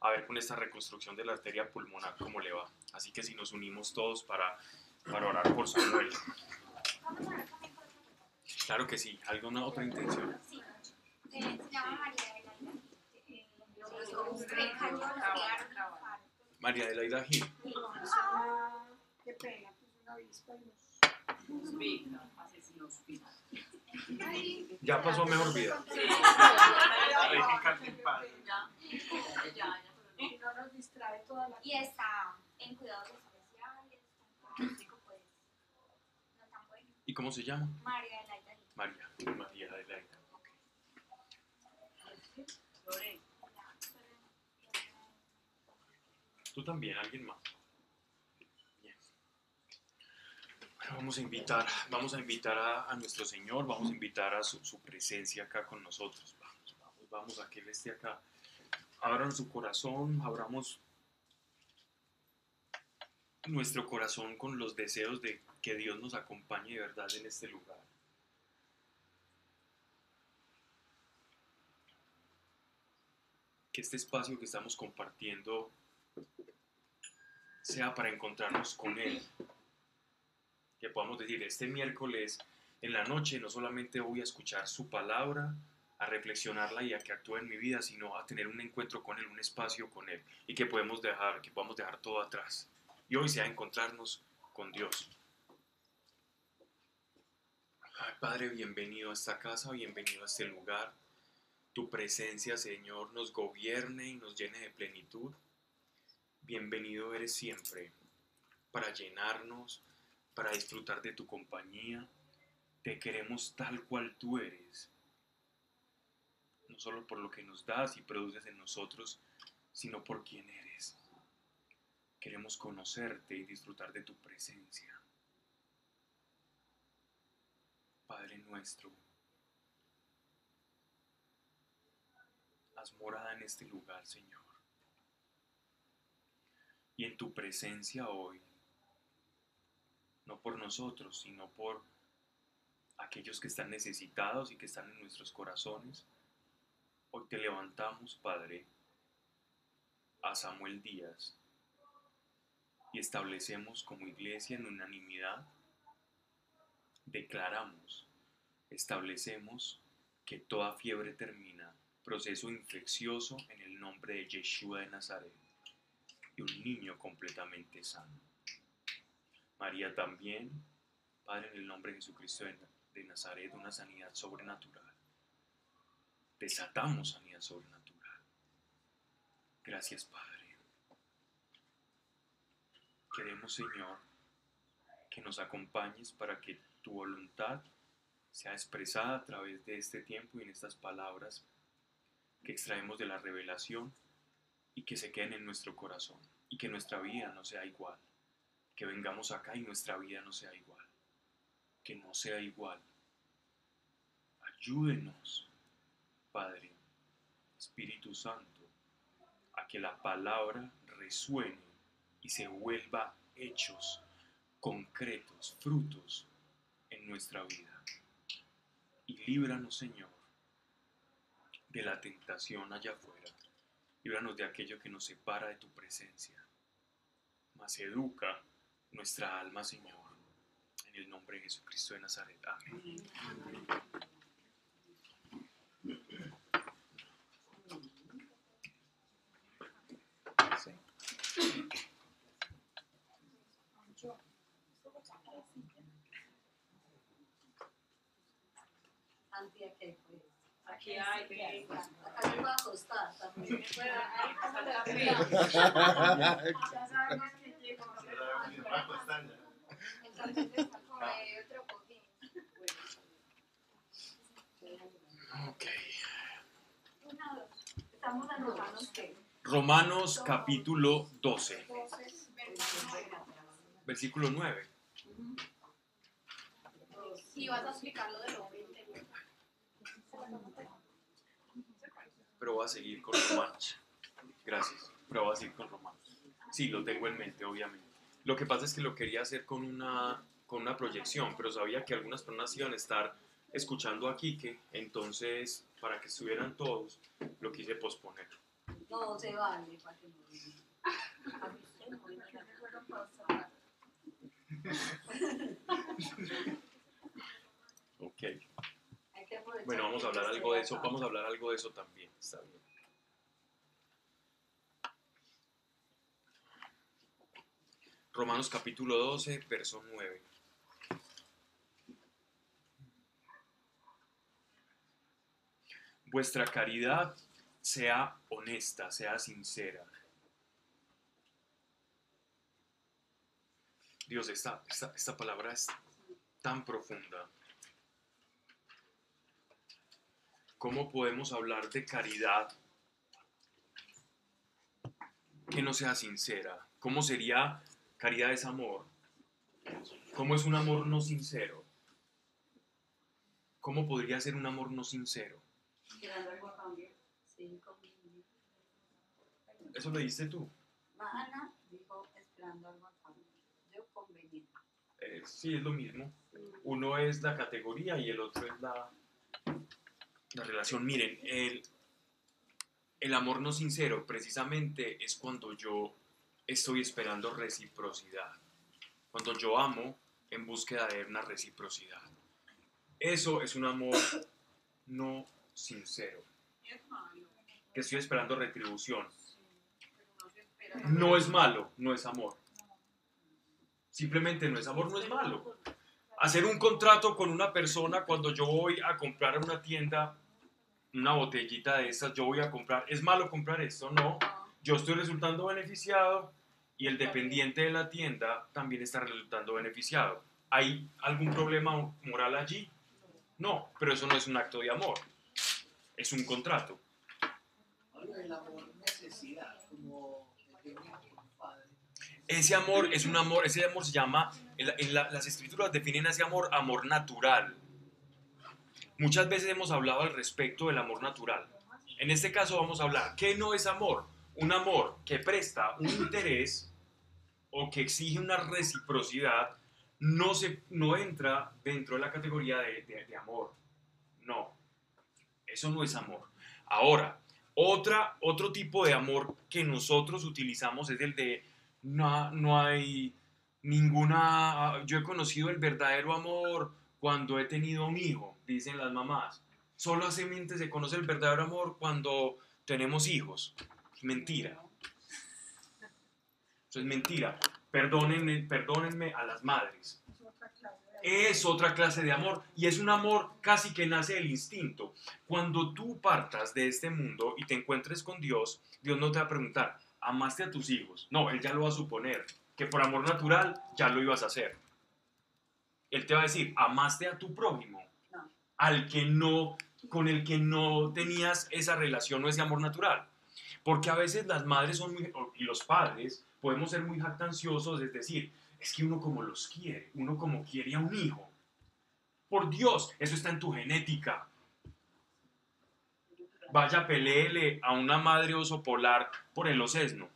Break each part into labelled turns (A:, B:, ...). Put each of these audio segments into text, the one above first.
A: a ver con esta reconstrucción de la arteria pulmonar cómo le va. Así que si nos unimos todos para, para orar por Samuel. Claro que sí, ¿alguna otra intención?
B: Sí. Eh, se llama María de la Eh, eh.
A: María de la Gil.
C: Ah, qué pena, pues una avispa.
A: Ya pasó mejor vida.
D: Ya, ya, ya.
C: Y no nos distrae toda la...
B: Y está en cuidados especiales. Pues, no tan bueno.
A: ¿Y cómo se llama?
B: María de la Ida.
A: María. María de la Ok.
D: Lore,
A: Tú también, alguien más. Bien. Bueno, vamos a invitar, vamos a invitar a, a nuestro Señor, vamos a invitar a su, su presencia acá con nosotros. Vamos, vamos, vamos a que Él esté acá. Abran su corazón, abramos nuestro corazón con los deseos de que Dios nos acompañe de verdad en este lugar. Que este espacio que estamos compartiendo sea para encontrarnos con Él. Que podamos decir, este miércoles en la noche no solamente voy a escuchar su palabra, a reflexionarla y a que actúe en mi vida, sino a tener un encuentro con Él, un espacio con Él, y que podemos dejar, que podamos dejar todo atrás. Y hoy sea encontrarnos con Dios. Padre, bienvenido a esta casa, bienvenido a este lugar. Tu presencia, Señor, nos gobierne y nos llene de plenitud. Bienvenido eres siempre para llenarnos, para disfrutar de tu compañía. Te queremos tal cual tú eres. No solo por lo que nos das y produces en nosotros, sino por quien eres. Queremos conocerte y disfrutar de tu presencia. Padre nuestro, haz morada en este lugar, Señor y en tu presencia hoy, no por nosotros, sino por aquellos que están necesitados y que están en nuestros corazones. Hoy te levantamos, Padre, a Samuel Díaz y establecemos como iglesia en unanimidad, declaramos, establecemos que toda fiebre termina, proceso infeccioso en el nombre de Yeshua de Nazaret y un niño completamente sano. María también, Padre, en el nombre de Jesucristo de Nazaret, una sanidad sobrenatural. Desatamos sanidad sobrenatural. Gracias, Padre. Queremos, Señor, que nos acompañes para que tu voluntad sea expresada a través de este tiempo y en estas palabras que extraemos de la revelación y que se queden en nuestro corazón y que nuestra vida no sea igual. Que vengamos acá y nuestra vida no sea igual. Que no sea igual. Ayúdenos, Padre, Espíritu Santo, a que la palabra resuene y se vuelva hechos concretos, frutos en nuestra vida. Y líbranos, Señor, de la tentación allá afuera. Líbranos de aquello que nos separa de tu presencia. Mas educa nuestra alma, Señor. En el nombre de Jesucristo de Nazaret. Amén.
D: Santi, aquí pues.
E: Aquí hay, que
D: Acá me voy a acostar también.
E: Bueno, ahí pasa la
C: Ya sabemos que llegó.
B: Entonces está como de otro cojín.
A: Ok.
B: Una, dos. Estamos anotando que.
A: Romanos capítulo 12,
C: Entonces,
A: versículo 9.
B: Si vas a explicar lo del hombre interior.
A: Pero voy a seguir con Romanos. Gracias. Pero voy a seguir con Romanos. Sí, lo tengo en mente, obviamente. Lo que pasa es que lo quería hacer con una, con una proyección, pero sabía que algunas personas iban a estar escuchando a Quique, entonces para que estuvieran todos, lo quise posponer.
D: No se vale para que no
A: Ok. Bueno, vamos a hablar algo de eso. Vamos a hablar algo de eso también. Está bien. Romanos capítulo 12, verso 9. Vuestra caridad sea honesta, sea sincera. Dios, esta, esta, esta palabra es tan profunda. ¿Cómo podemos hablar de caridad que no sea sincera? ¿Cómo sería caridad es amor? ¿Cómo es un amor no sincero? ¿Cómo podría ser un amor no sincero? Eso lo diste tú.
D: Ana dijo esperando algo a cambio. Yo conveniente.
A: Eh, sí, es lo mismo. Uno es la categoría y el otro es la, la relación. Miren, el, el amor no sincero precisamente es cuando yo estoy esperando reciprocidad. Cuando yo amo en búsqueda de una reciprocidad. Eso es un amor no sincero. Que estoy esperando retribución.
E: No
A: es malo, no es amor. Simplemente no es amor, no es malo. hacer un contrato con una persona cuando yo voy a comprar a una tienda una botellita de estas, yo voy a comprar, ¿es malo comprar esto? No, yo estoy resultando beneficiado y el dependiente de la tienda también está resultando beneficiado. ¿Hay algún problema moral allí? No, pero eso no es un acto de amor, es un contrato.
F: Del amor necesidad, como el.
A: Ese amor es un amor, ese amor se llama, en, la- en la- las escrituras definen ese amor amor natural. Muchas veces hemos hablado al respecto del amor natural. En este caso vamos a hablar, ¿qué no es amor? Un amor que presta un interés o que exige una reciprocidad no, se, no entra dentro de la categoría de, de- de amor. No, eso no es amor. Ahora, otra, otro tipo de amor que nosotros utilizamos es el de no, no hay ninguna... Yo he conocido el verdadero amor cuando he tenido un hijo, dicen las mamás. Solo hace mente se conoce el verdadero amor cuando tenemos hijos. Mentira. Eso es mentira. Perdónenme, perdónenme a las madres. Es otra clase de amor y es un amor casi que nace del instinto. Cuando tú partas de este mundo y te encuentres con Dios, Dios no te va a preguntar, ¿amaste a tus hijos? No, Él ya lo va a suponer, que por amor natural ya lo ibas a hacer. Él te va a decir, ¿amaste a tu prójimo? Al que no, con el que no tenías esa relación o ese amor natural. Porque a veces las madres son muy, y los padres podemos ser muy jactanciosos, es decir, es que uno como los quiere, uno como quiere a un hijo. Por Dios, eso está en tu genética. Vaya, peleele a una madre oso polar por el osesno.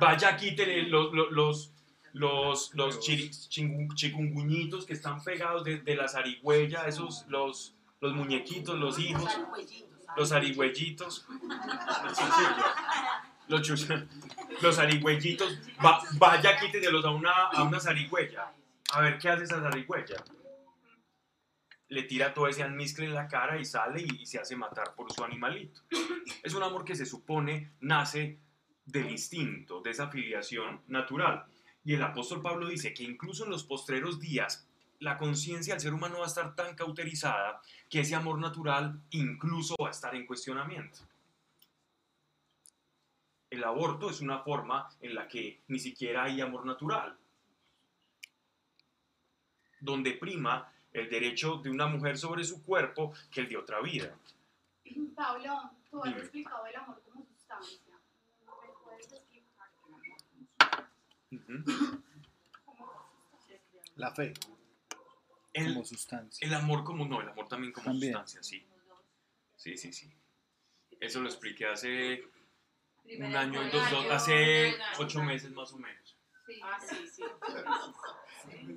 A: Vaya, quítele los, los, los, los chikunguñitos que están pegados de, de la zarigüeya, esos, los, los muñequitos, los hijos, los zarigüeyitos. Los, chus- los zarigüeyitos. Va- vaya, quíteselos a una, a una zarigüeya. A ver qué hace esa zarigüeya. Le tira todo ese almizcle en la cara y sale y, y se hace matar por su animalito. Es un amor que se supone nace del instinto, de esa filiación natural. Y el apóstol Pablo dice que incluso en los postreros días la conciencia del ser humano va a estar tan cauterizada que ese amor natural incluso va a estar en cuestionamiento. El aborto es una forma en la que ni siquiera hay amor natural, donde prima el derecho de una mujer sobre su cuerpo que el de otra vida.
B: Pablo, tú has explicado el amor como sustancia. ¿Me puedes explicar
G: La fe
A: El,
G: como sustancia.
A: el amor como no, el amor también como
G: También.
A: sustancia, sí. Sí, sí, sí. Eso lo expliqué hace un
D: Primera
A: año, dos, dos- hace
E: un año.
A: ocho meses más o menos.
B: Sí.
E: Ah, sí, sí.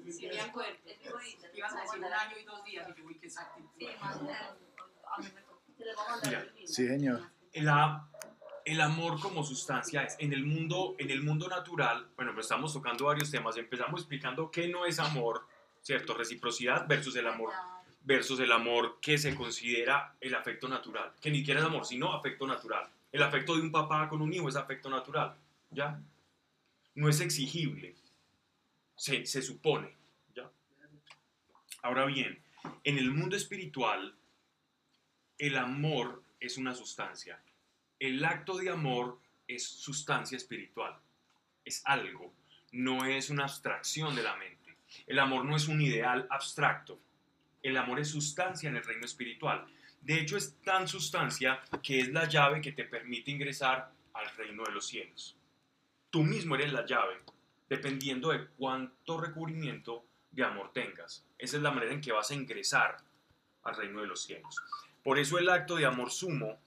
E: Sí, sí, me acuerdo. Ibas a decir un año y dos días y yo, uy, qué exactitud.
D: Sí, más o menos. A mí me tocó. Te les voy a mandar
A: Mira.
D: el link.
G: Sí, señor.
A: la- el amor como sustancia es en el mundo en el mundo natural. Bueno pues estamos tocando varios temas. Empezamos explicando qué no es amor cierto reciprocidad versus el amor versus el amor que se considera el afecto natural. Que ni siquiera es amor sino afecto natural. El afecto de un papá con un hijo es afecto natural ya no es exigible. Se, se supone ya ahora bien en el mundo espiritual el amor es una sustancia el acto de amor es sustancia espiritual, es algo, no es una abstracción de la mente. El amor no es un ideal abstracto, el amor es sustancia en el reino espiritual. De hecho, es tan sustancia que es la llave que te permite ingresar al reino de los cielos. Tú mismo eres la llave, dependiendo de cuánto recubrimiento de amor tengas. Esa es la manera en que vas a ingresar al reino de los cielos. Por eso el acto de amor sumo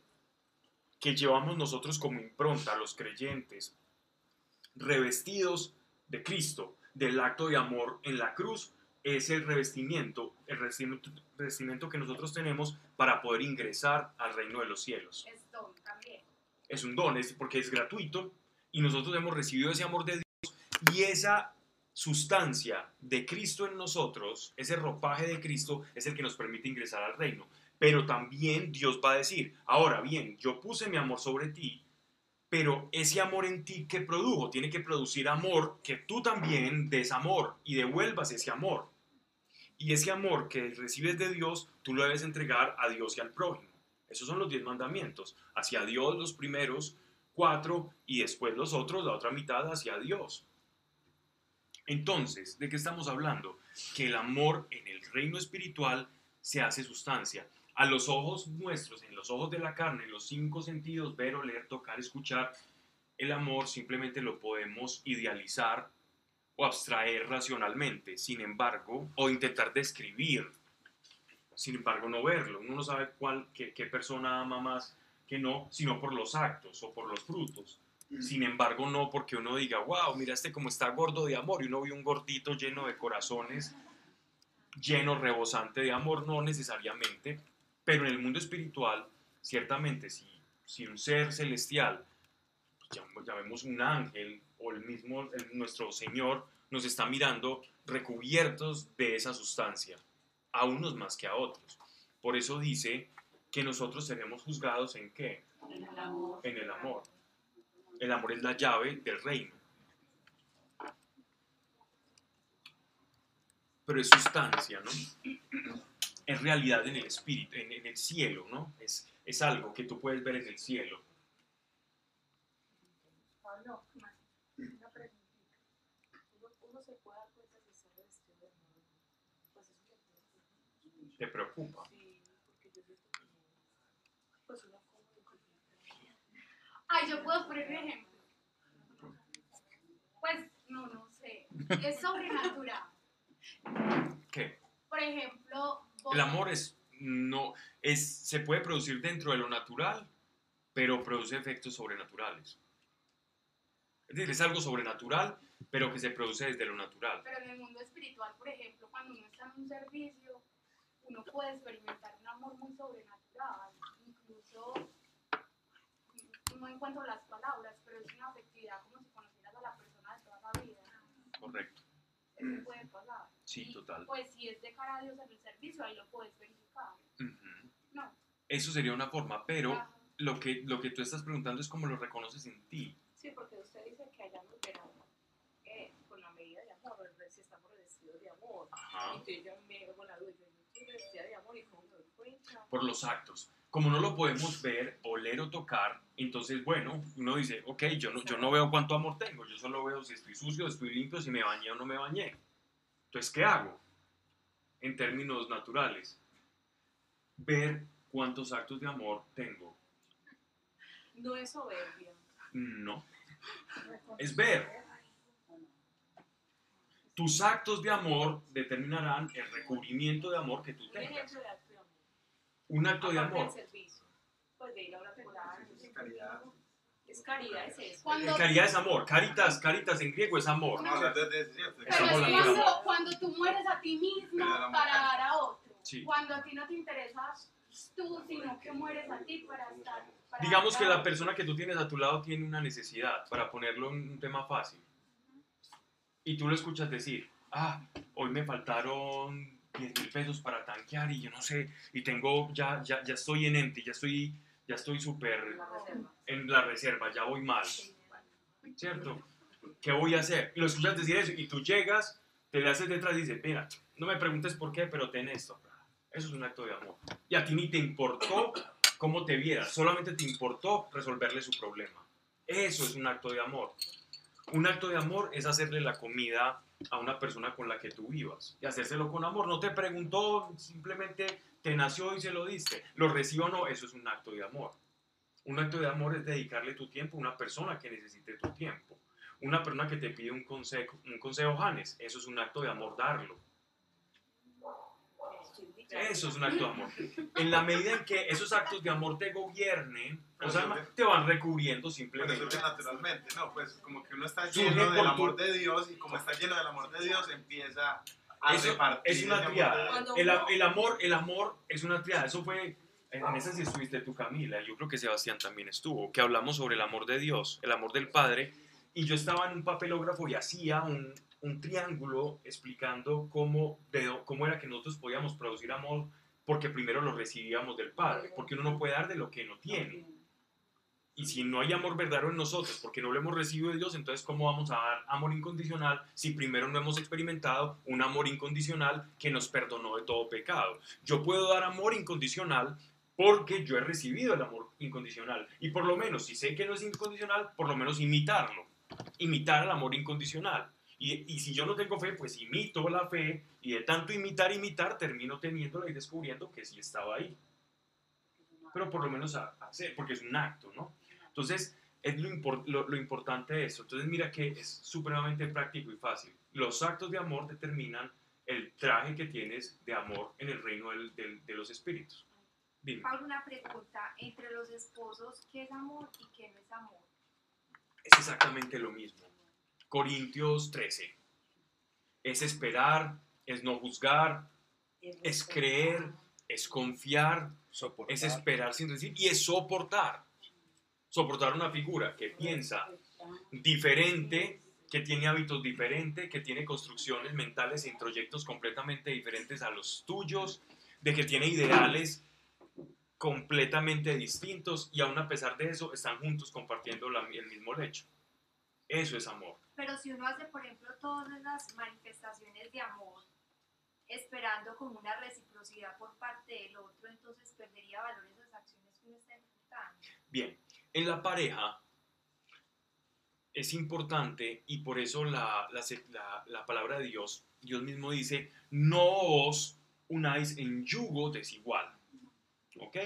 A: que llevamos nosotros como impronta, los creyentes, revestidos de Cristo, del acto de amor en la cruz, es el revestimiento, el revestimiento, revestimiento que nosotros tenemos para poder ingresar al reino de los cielos.
B: Es don también.
A: Es un don, es porque es gratuito y nosotros hemos recibido ese amor de Dios y esa sustancia de Cristo en nosotros, ese ropaje de Cristo es el que nos permite ingresar al reino. Pero también Dios va a decir, ahora bien, yo puse mi amor sobre ti, pero ese amor en ti que produjo, tiene que producir amor, que tú también des amor y devuelvas ese amor. Y ese amor que recibes de Dios, tú lo debes entregar a Dios y al prójimo. Esos son los diez mandamientos. Hacia Dios los primeros cuatro y después los otros, la otra mitad hacia Dios. Entonces, ¿de qué estamos hablando? Que el amor en el reino espiritual se hace sustancia. A los ojos nuestros, en los ojos de la carne, en los cinco sentidos, ver, oler, tocar, escuchar, el amor simplemente lo podemos idealizar o abstraer racionalmente, sin embargo, o intentar describir, sin embargo, no verlo. Uno no sabe cuál, qué, qué persona ama más que no, sino por los actos o por los frutos. Sin embargo, no porque uno diga, wow, mira este como está gordo de amor y uno ve un gordito lleno de corazones, lleno, rebosante de amor, no necesariamente, pero en el mundo espiritual, ciertamente, si, si un ser celestial, llam- llamemos un ángel o el mismo el- nuestro Señor, nos está mirando recubiertos de esa sustancia, a unos más que a otros. Por eso dice que nosotros seremos juzgados en qué?
D: En el amor.
A: En el amor. El amor es la llave del reino. Pero es sustancia, ¿no? Es realidad en el espíritu, en, en el cielo, ¿no? Es, es algo que tú puedes ver en el cielo.
C: Pablo, una preguntita.
E: Uno, uno se puede dar cuenta si está revestido de amor. Pues eso que puede
A: Te preocupa.
E: Sí, porque yo siento como, pues una como.
B: Ay, yo puedo poner un ejemplo. Pues, no, no sé. Es sobrenatural.
A: ¿Qué?
B: Por ejemplo,
A: El amor es no es se puede producir dentro de lo natural, pero produce efectos sobrenaturales. Es decir, es algo sobrenatural, pero que se produce desde lo natural.
B: Pero en el mundo espiritual, por ejemplo, cuando uno está en un servicio, uno puede experimentar un amor muy sobrenatural. Incluso, no encuentro las palabras, pero es una afectividad como si conocieras a la persona de toda la vida.
A: Correcto.
B: Eso puede pasar.
A: Sí,
B: Y,
A: total.
B: Pues si es de cara a Dios en el servicio, ahí lo puedes verificar.
A: Ujú.
B: No.
A: Eso sería una forma, pero
B: Ajá.
A: lo que, lo que tú estás preguntando es cómo lo reconoces en ti.
E: Sí, porque usted dice que hayamos verano eh, con la medida de amor, o si estamos revestidos de amor.
A: Ajá.
E: Entonces yo me hago la duda, yo no estoy revestida de amor y cómo me doy cuenta.
A: Por los actos. Como no lo podemos ver, oler o tocar, entonces, bueno, uno dice, ok, yo no, yo no veo cuánto amor tengo, yo solo veo si estoy sucio, si estoy limpio, si me bañé o no me bañé. Entonces, ¿qué hago? En términos naturales, ver cuántos actos de amor tengo.
E: No es soberbia.
A: No. Es ver. Tus actos de amor determinarán el recubrimiento de amor que tú
E: Un
A: tengas.
E: ejemplo de acto de amor.
A: Un acto de amor.
E: Pues de ir a la
F: Es caridad.
E: Es eso.
B: Cuando,
A: Caridad es amor. Caritas, caritas en griego es amor.
B: No,
G: No, de-
B: pero es cuando, cuando tú mueres a ti mismo para dar a otro.
A: Sí.
B: Cuando a ti no te interesa tú, sino que mueres a ti para estar. para
A: Digamos que la persona que tú tienes a tu lado tiene una necesidad, para ponerlo en un tema fácil. Y tú lo escuchas decir, ah, hoy me faltaron 10 mil pesos para tanquear y yo no sé, y tengo, ya, ya, ya estoy en empty, ya estoy, ya estoy súper en la reserva, ya voy mal, ¿cierto? ¿Qué voy a hacer? Y lo escuchas decir eso, y tú llegas, te le haces detrás y dices, mira, no me preguntes por qué, pero ten esto. Eso es un acto de amor. Y a ti ni te importó cómo te viera, solamente te importó resolverle su problema. Eso es un acto de amor. Un acto de amor es hacerle la comida a una persona con la que tú vivas y hacérselo con amor. No te preguntó, simplemente te nació y se lo diste. Lo recibo o no, eso es un acto de amor. Un acto de amor es dedicarle tu tiempo a una persona que necesite tu tiempo. Una persona que te pide un consejo, un consejo, Janes, eso es un acto de amor darlo. Eso es un acto de amor. En la medida en que esos actos de amor te gobiernen, o sea, te van recubriendo
G: Pues
A: simplemente.
G: surge naturalmente, ¿no? Pues como que uno está
A: Surge
G: lleno
A: por
G: del
A: tu-
G: amor de Dios y como está lleno del amor de Dios empieza a
A: Eso
G: repartir
A: es una triada. El, amor, el amor es una triada. Eso fue, en esa sí estuviste tú, Camila. Yo creo que Sebastián también estuvo. Que hablamos sobre el amor de Dios, el amor del Padre. Y yo estaba en un papelógrafo y hacía un, un triángulo explicando cómo, de, cómo era que nosotros podíamos producir amor porque primero lo recibíamos del Padre. Porque uno no puede dar de lo que no tiene. Y si no hay amor verdadero en nosotros, porque no lo hemos recibido de Dios, entonces ¿cómo vamos a dar amor incondicional si primero no hemos experimentado un amor incondicional que nos perdonó de todo pecado? Yo puedo dar amor incondicional porque yo he recibido el amor incondicional. Y por lo menos, si sé que no es incondicional, por lo menos imitarlo. Imitar el amor incondicional. Y, y si yo no tengo fe, pues imito la fe y de tanto imitar, imitar, termino teniéndola y descubriendo que sí estaba ahí pero por lo menos a- a hacer, porque es un acto, ¿no? Entonces, es lo, impor- lo, lo importante de eso. Entonces, mira que es supremamente práctico y fácil. Los actos de amor determinan el traje que tienes de amor en el reino del- del- de los espíritus. Dime,
H: Pablo, una pregunta. Entre los esposos, ¿qué es amor y qué no es amor?
A: es exactamente lo mismo. Corintios 13. Es esperar, es no juzgar, es creer, es confiar,
I: Soportar.
A: es esperar sin decir y es soportar. Soportar una figura que piensa diferente, que tiene hábitos diferentes, que tiene construcciones mentales e introyectos completamente diferentes a los tuyos, de que tiene ideales completamente distintos y aún a pesar de eso están juntos compartiendo la- el mismo lecho. Eso es amor.
H: Pero si uno hace, por ejemplo, todas las manifestaciones de amor, esperando como una reciprocidad por parte del otro, entonces perdería valor esas acciones que uno está ejecutando.
A: Bien, en la pareja es importante y por eso la, la la- la palabra de Dios, Dios mismo dice, no os unáis en yugo desigual. ¿Ok?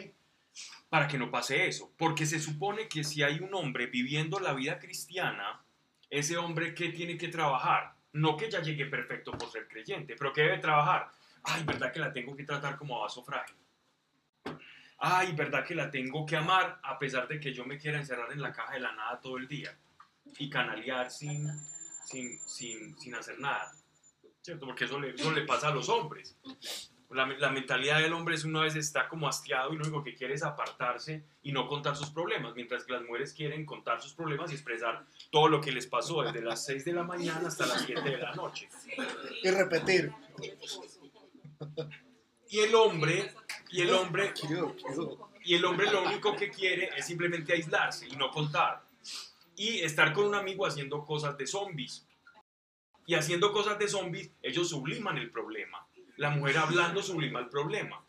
A: Para que no pase eso. Porque se supone que si hay un hombre viviendo la vida cristiana, ese hombre que tiene que trabajar, no que ya llegue perfecto por ser creyente, pero que debe trabajar. Ay, ¿verdad que la tengo que tratar como vaso frágil? Ay, ¿verdad que la tengo que amar a pesar de que yo me quiera encerrar en la caja de la nada todo el día y canalear sin, sin, sin, sin hacer nada? ¿Cierto? Porque eso le, eso le pasa a los hombres. La, la mentalidad del hombre es una vez está como hastiado y lo único que quiere es apartarse y no contar sus problemas, mientras que las mujeres quieren contar sus problemas y expresar todo lo que les pasó desde las 6 de la mañana hasta las 7 de la noche.
I: Y repetir.
A: Y el hombre, y el hombre, y el hombre lo único que quiere es simplemente aislarse y no contar. Y estar con un amigo haciendo cosas de zombies. Y haciendo cosas de zombies, ellos subliman el problema. La mujer hablando sublima el problema.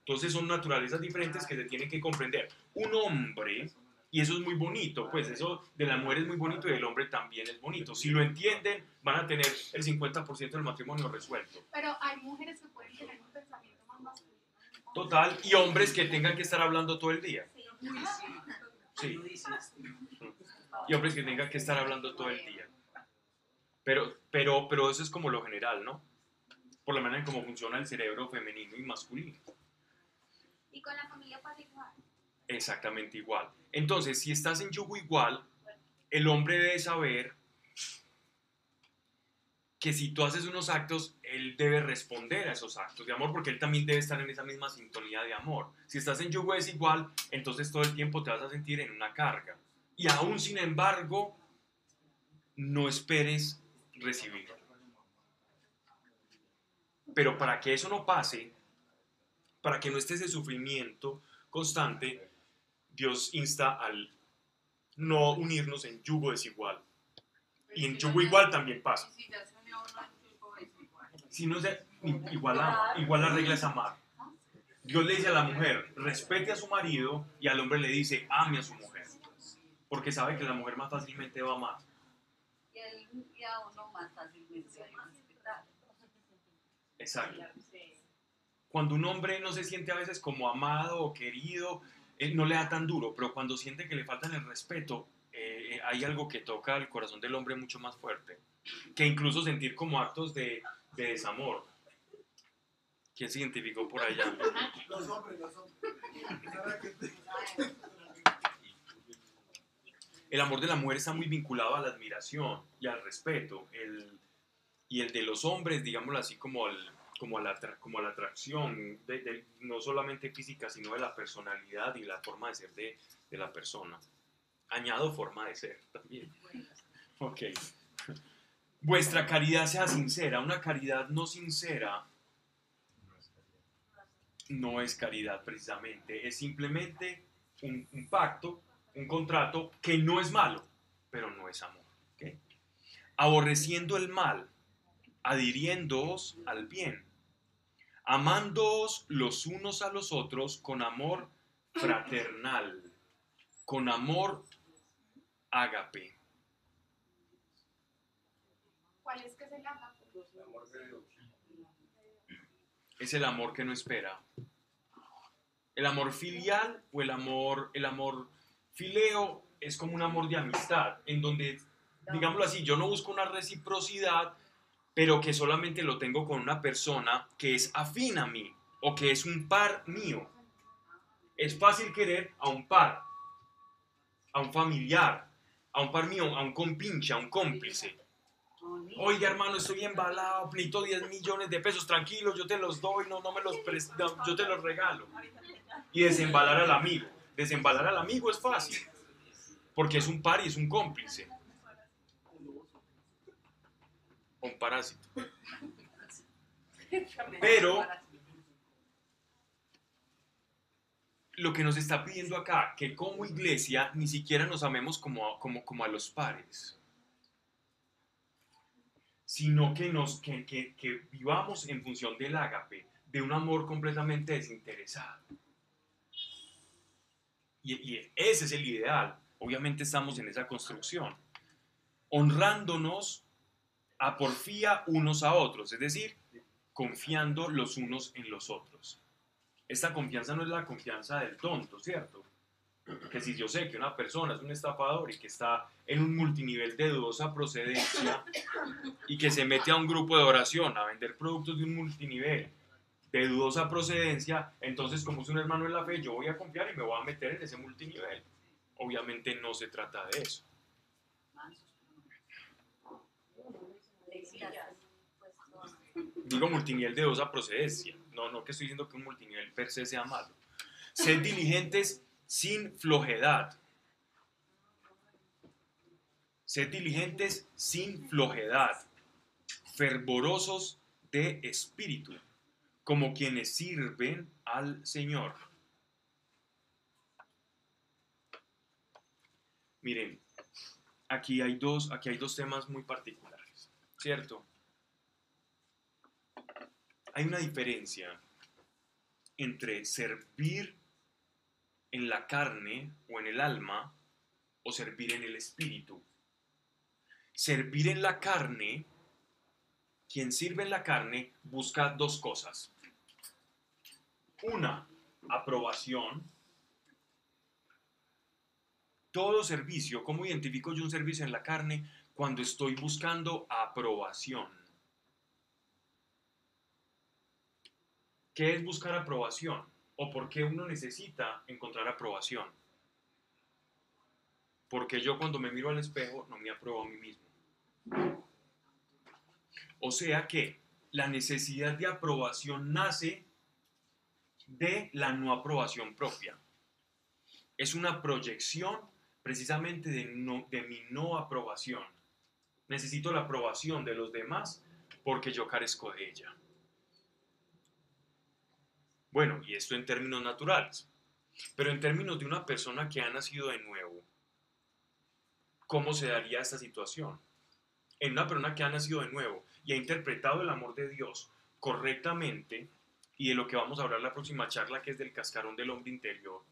A: Entonces son naturalezas diferentes que se tienen que comprender. Un hombre, y eso es muy bonito, pues eso de la mujer es muy bonito y del hombre también es bonito. Si lo entienden, van a tener el 50% del matrimonio resuelto.
B: Pero hay mujeres que pueden tener un pensamiento más masculino.
A: Total, y hombres que tengan que estar hablando todo el día. Sí. Y hombres que tengan que estar hablando todo el día. Pero, pero, pero eso es como lo general, ¿no? Por la manera en cómo funciona el cerebro femenino y masculino.
H: Y con la familia pasa igual.
A: Exactamente igual. Entonces, si estás en yugo igual, el hombre debe saber que si tú haces unos actos, él debe responder a esos actos de amor, porque él también debe estar en esa misma sintonía de amor. Si estás en yugo desigual, entonces todo el tiempo te vas a sentir en una carga. Y aún sin embargo, no esperes recibir. Pero para que eso no pase, para que no estés en sufrimiento constante, Dios insta al no unirnos en yugo desigual. Y en yugo igual también pasa.
D: Si
A: no se, igual, ama, igual la regla es amar. Dios le dice a la mujer, respete a su marido, y al hombre le dice, ame a su mujer. Porque sabe que la mujer más fácilmente va a amar.
D: Y, a uno más fácilmente va a respetar.
A: Exacto. Cuando un hombre no se siente a veces como amado o querido, eh, no le da tan duro, pero cuando siente que le faltan el respeto, eh, eh, hay algo que toca el corazón del hombre mucho más fuerte, que incluso sentir como actos de, de desamor. ¿Quién se identificó por allá?
F: Los hombres, los hombres. ¿Sabe qué te-
A: El amor de la mujer está muy vinculado a la admiración y al respeto. El, y el de los hombres, digámoslo así, como, al- como, a, la, como a la atracción, de- de- no solamente física, sino de la personalidad y la forma de ser de, de la persona. Añado forma de ser también. Ok. Vuestra caridad sea sincera. Una caridad no sincera no es caridad precisamente. Es simplemente un, un pacto, un contrato que no es malo, pero no es amor. ¿ok? Aborreciendo el mal, adhiriéndoos al bien, amándoos los unos a los otros con amor fraternal, con amor ágape.
B: ¿Cuál es que es el ágape?
A: es el amor que no espera. El amor filial o el amor, el amor fileo es como un amor de amistad, en donde, digámoslo así, yo no busco una reciprocidad, pero que solamente lo tengo con una persona que es afín a mí o que es un par mío. Es fácil querer a un par, a un familiar, a un par mío, a un compinche, a un cómplice. Oiga, hermano, estoy embalado, necesito 10 millones de pesos, tranquilo, yo te los doy, no, no me los yo te los regalo. Y desembalar al amigo. Desembalar al amigo es fácil, porque es un par y es un cómplice. O un parásito. Pero lo que nos está pidiendo acá, que como iglesia ni siquiera nos amemos como, a- como, como a los pares sino que, nos, que, que- que vivamos en función del ágape, de un amor completamente desinteresado. Y, y ese es el ideal. Obviamente estamos en esa construcción. Honrándonos a porfía unos a otros, es decir, confiando los unos en los otros. Esta confianza no es la confianza del tonto, ¿cierto? Que si yo sé que una persona es un estafador y que está en un multinivel de dudosa procedencia, y que se mete a un grupo de oración a vender productos de un multinivel de dudosa procedencia, entonces como es un hermano en la fe, yo voy a confiar y me voy a meter en ese multinivel. Obviamente no se trata de eso. Digo multinivel de dudosa procedencia. No, no que estoy diciendo que un multinivel per se sea malo. Sed diligentes sin flojedad. Sed diligentes sin flojedad, fervorosos de espíritu, como quienes sirven al Señor. Miren, aquí hay dos, aquí hay dos temas muy particulares, ¿cierto? Hay una diferencia entre servir en la carne o en el alma o servir en el espíritu. Servir en la carne, quien sirve en la carne busca dos cosas. Una, aprobación. Todo servicio, ¿cómo identifico yo un servicio en la carne? Cuando estoy buscando aprobación. ¿Qué es buscar aprobación? ¿O por qué uno necesita encontrar aprobación? Porque yo cuando me miro al espejo no me apruebo a mí mismo. O sea que la necesidad de aprobación nace de la no aprobación propia. Es una proyección precisamente de, de mi no aprobación. Necesito la aprobación de los demás porque yo carezco de ella. Bueno, y esto en términos naturales. Pero en términos de una persona que ha nacido de nuevo, ¿cómo se daría esta situación? En una persona que ha nacido de nuevo y ha interpretado el amor de Dios correctamente, y de lo que vamos a hablar la próxima charla, que es del cascarón del hombre interior,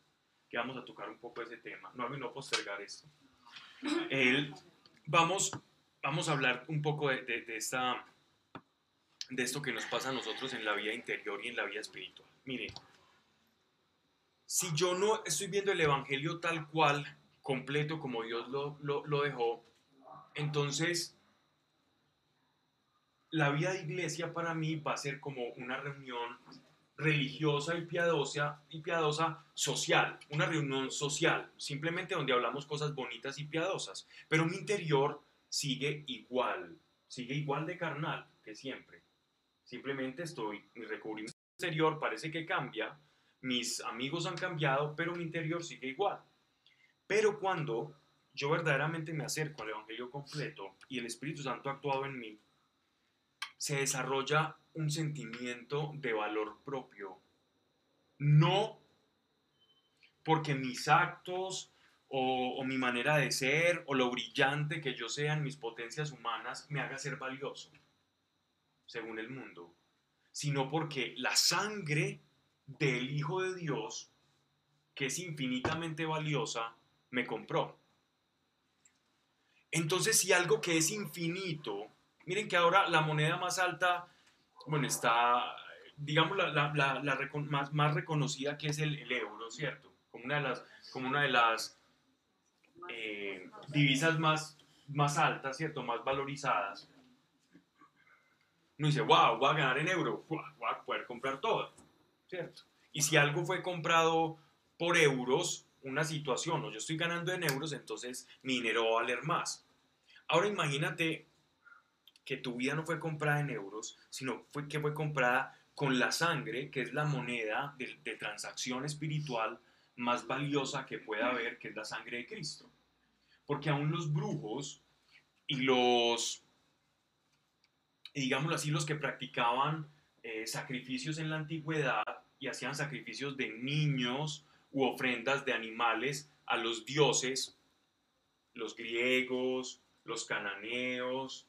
A: que vamos a tocar un poco ese tema. No, no postergar esto. Vamos, a hablar un poco de- de esta, de esto que nos pasa a nosotros en la vida interior y en la vida espiritual. Miren, si yo no estoy viendo el Evangelio tal cual, completo como Dios lo, lo- lo dejó, entonces la vida de iglesia para mí va a ser como una reunión religiosa y piadosa, y piadosa social, una reunión social, simplemente donde hablamos cosas bonitas y piadosas, pero mi interior sigue igual, sigue igual de carnal que siempre. Simplemente estoy, mi recubrimiento exterior parece que cambia, mis amigos han cambiado, pero mi interior sigue igual. Pero cuando yo verdaderamente me acerco al Evangelio completo y el Espíritu Santo ha actuado en mí, se desarrolla un sentimiento de valor propio. No porque mis actos o, o mi manera de ser o lo brillante que yo sea en mis potencias humanas me haga ser valioso, según el mundo, sino porque la sangre del Hijo de Dios, que es infinitamente valiosa, me compró. Entonces, si algo que es infinito, miren que ahora la moneda más alta, bueno, está, digamos, la, más, más reconocida que es el, el euro, ¿cierto? Como una de las, como una de las eh, divisas más, más altas, ¿cierto? Más valorizadas. Uno dice, wow, voy a ganar en euro, voy a poder comprar todo, ¿cierto? Y si algo fue comprado por euros, una situación, o yo estoy ganando en euros, entonces mi dinero va a valer más. Ahora imagínate que tu vida no fue comprada en euros, sino que fue comprada con la sangre, que es la moneda de, de transacción espiritual más valiosa que pueda haber, que es la sangre de Cristo. Porque aún los brujos y los, digámoslo así, los que practicaban eh, sacrificios en la antigüedad y hacían sacrificios de niños u ofrendas de animales a los dioses, los griegos, los cananeos,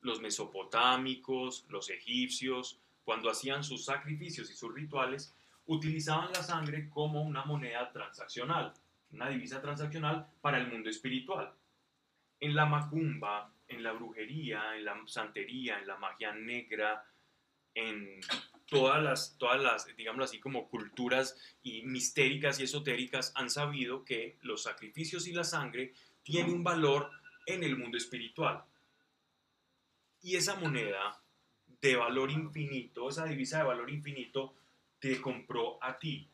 A: los mesopotámicos, los egipcios, cuando hacían sus sacrificios y sus rituales, utilizaban la sangre como una moneda transaccional, una divisa transaccional para el mundo espiritual. En la macumba, en la brujería, en la santería, en la magia negra, en todas las, todas las, digámoslo así, como culturas y mistéricas y esotéricas han sabido que los sacrificios y la sangre tienen un valor en el mundo espiritual. Y esa moneda de valor infinito, esa divisa de valor infinito, te compró a ti.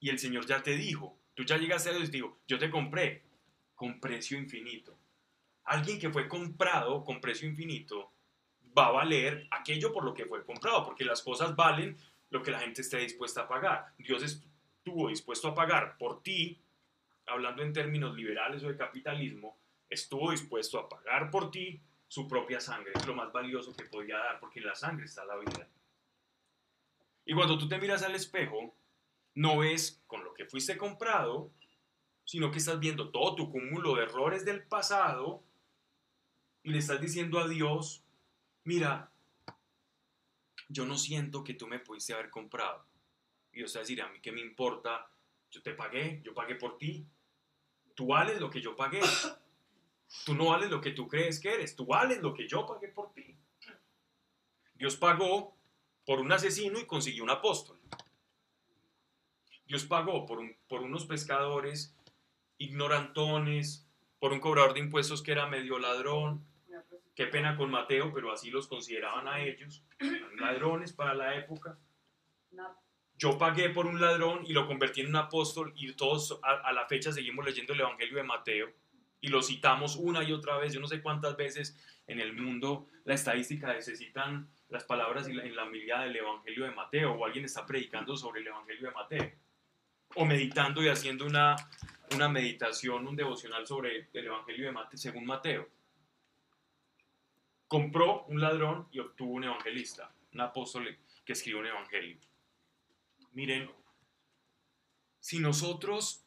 A: Y el Señor ya te dijo, tú ya llegaste a Dios y te dijo, yo te compré con precio infinito. Alguien que fue comprado con precio infinito va a valer aquello por lo que fue comprado, porque las cosas valen lo que la gente esté dispuesta a pagar. Dios estuvo dispuesto a pagar por ti, hablando en términos liberales o de capitalismo, estuvo dispuesto a pagar por ti su propia sangre, lo más valioso que podía dar, porque en la sangre está la vida. Y cuando tú te miras al espejo, no ves con lo que fuiste comprado, sino que estás viendo todo tu cúmulo de errores del pasado y le estás diciendo a Dios, mira, yo no siento que tú me pudiste haber comprado. Y Dios te va a decir, a mí qué me importa, yo te pagué, yo pagué por ti. Tú vales lo que yo pagué. Tú no vales lo que tú crees que eres, tú vales lo que yo pagué por ti. Dios pagó por un asesino y consiguió un apóstol. Dios pagó por, por unos pescadores ignorantones, por un cobrador de impuestos que era medio ladrón. Qué pena con Mateo, pero así los consideraban a ellos. Ladrones para la época. Yo pagué por un ladrón y lo convertí en un apóstol y todos a, la fecha seguimos leyendo el Evangelio de Mateo. Y lo citamos una y otra vez, yo no sé cuántas veces en el mundo la estadística necesitan las palabras y la- en la del Evangelio de Mateo, o alguien está predicando sobre el Evangelio de Mateo, o meditando y haciendo una, una meditación, un devocional sobre el Evangelio de Mateo, según Mateo. Compró un ladrón y obtuvo un evangelista, un apóstol que escribió un evangelio. Miren, si nosotros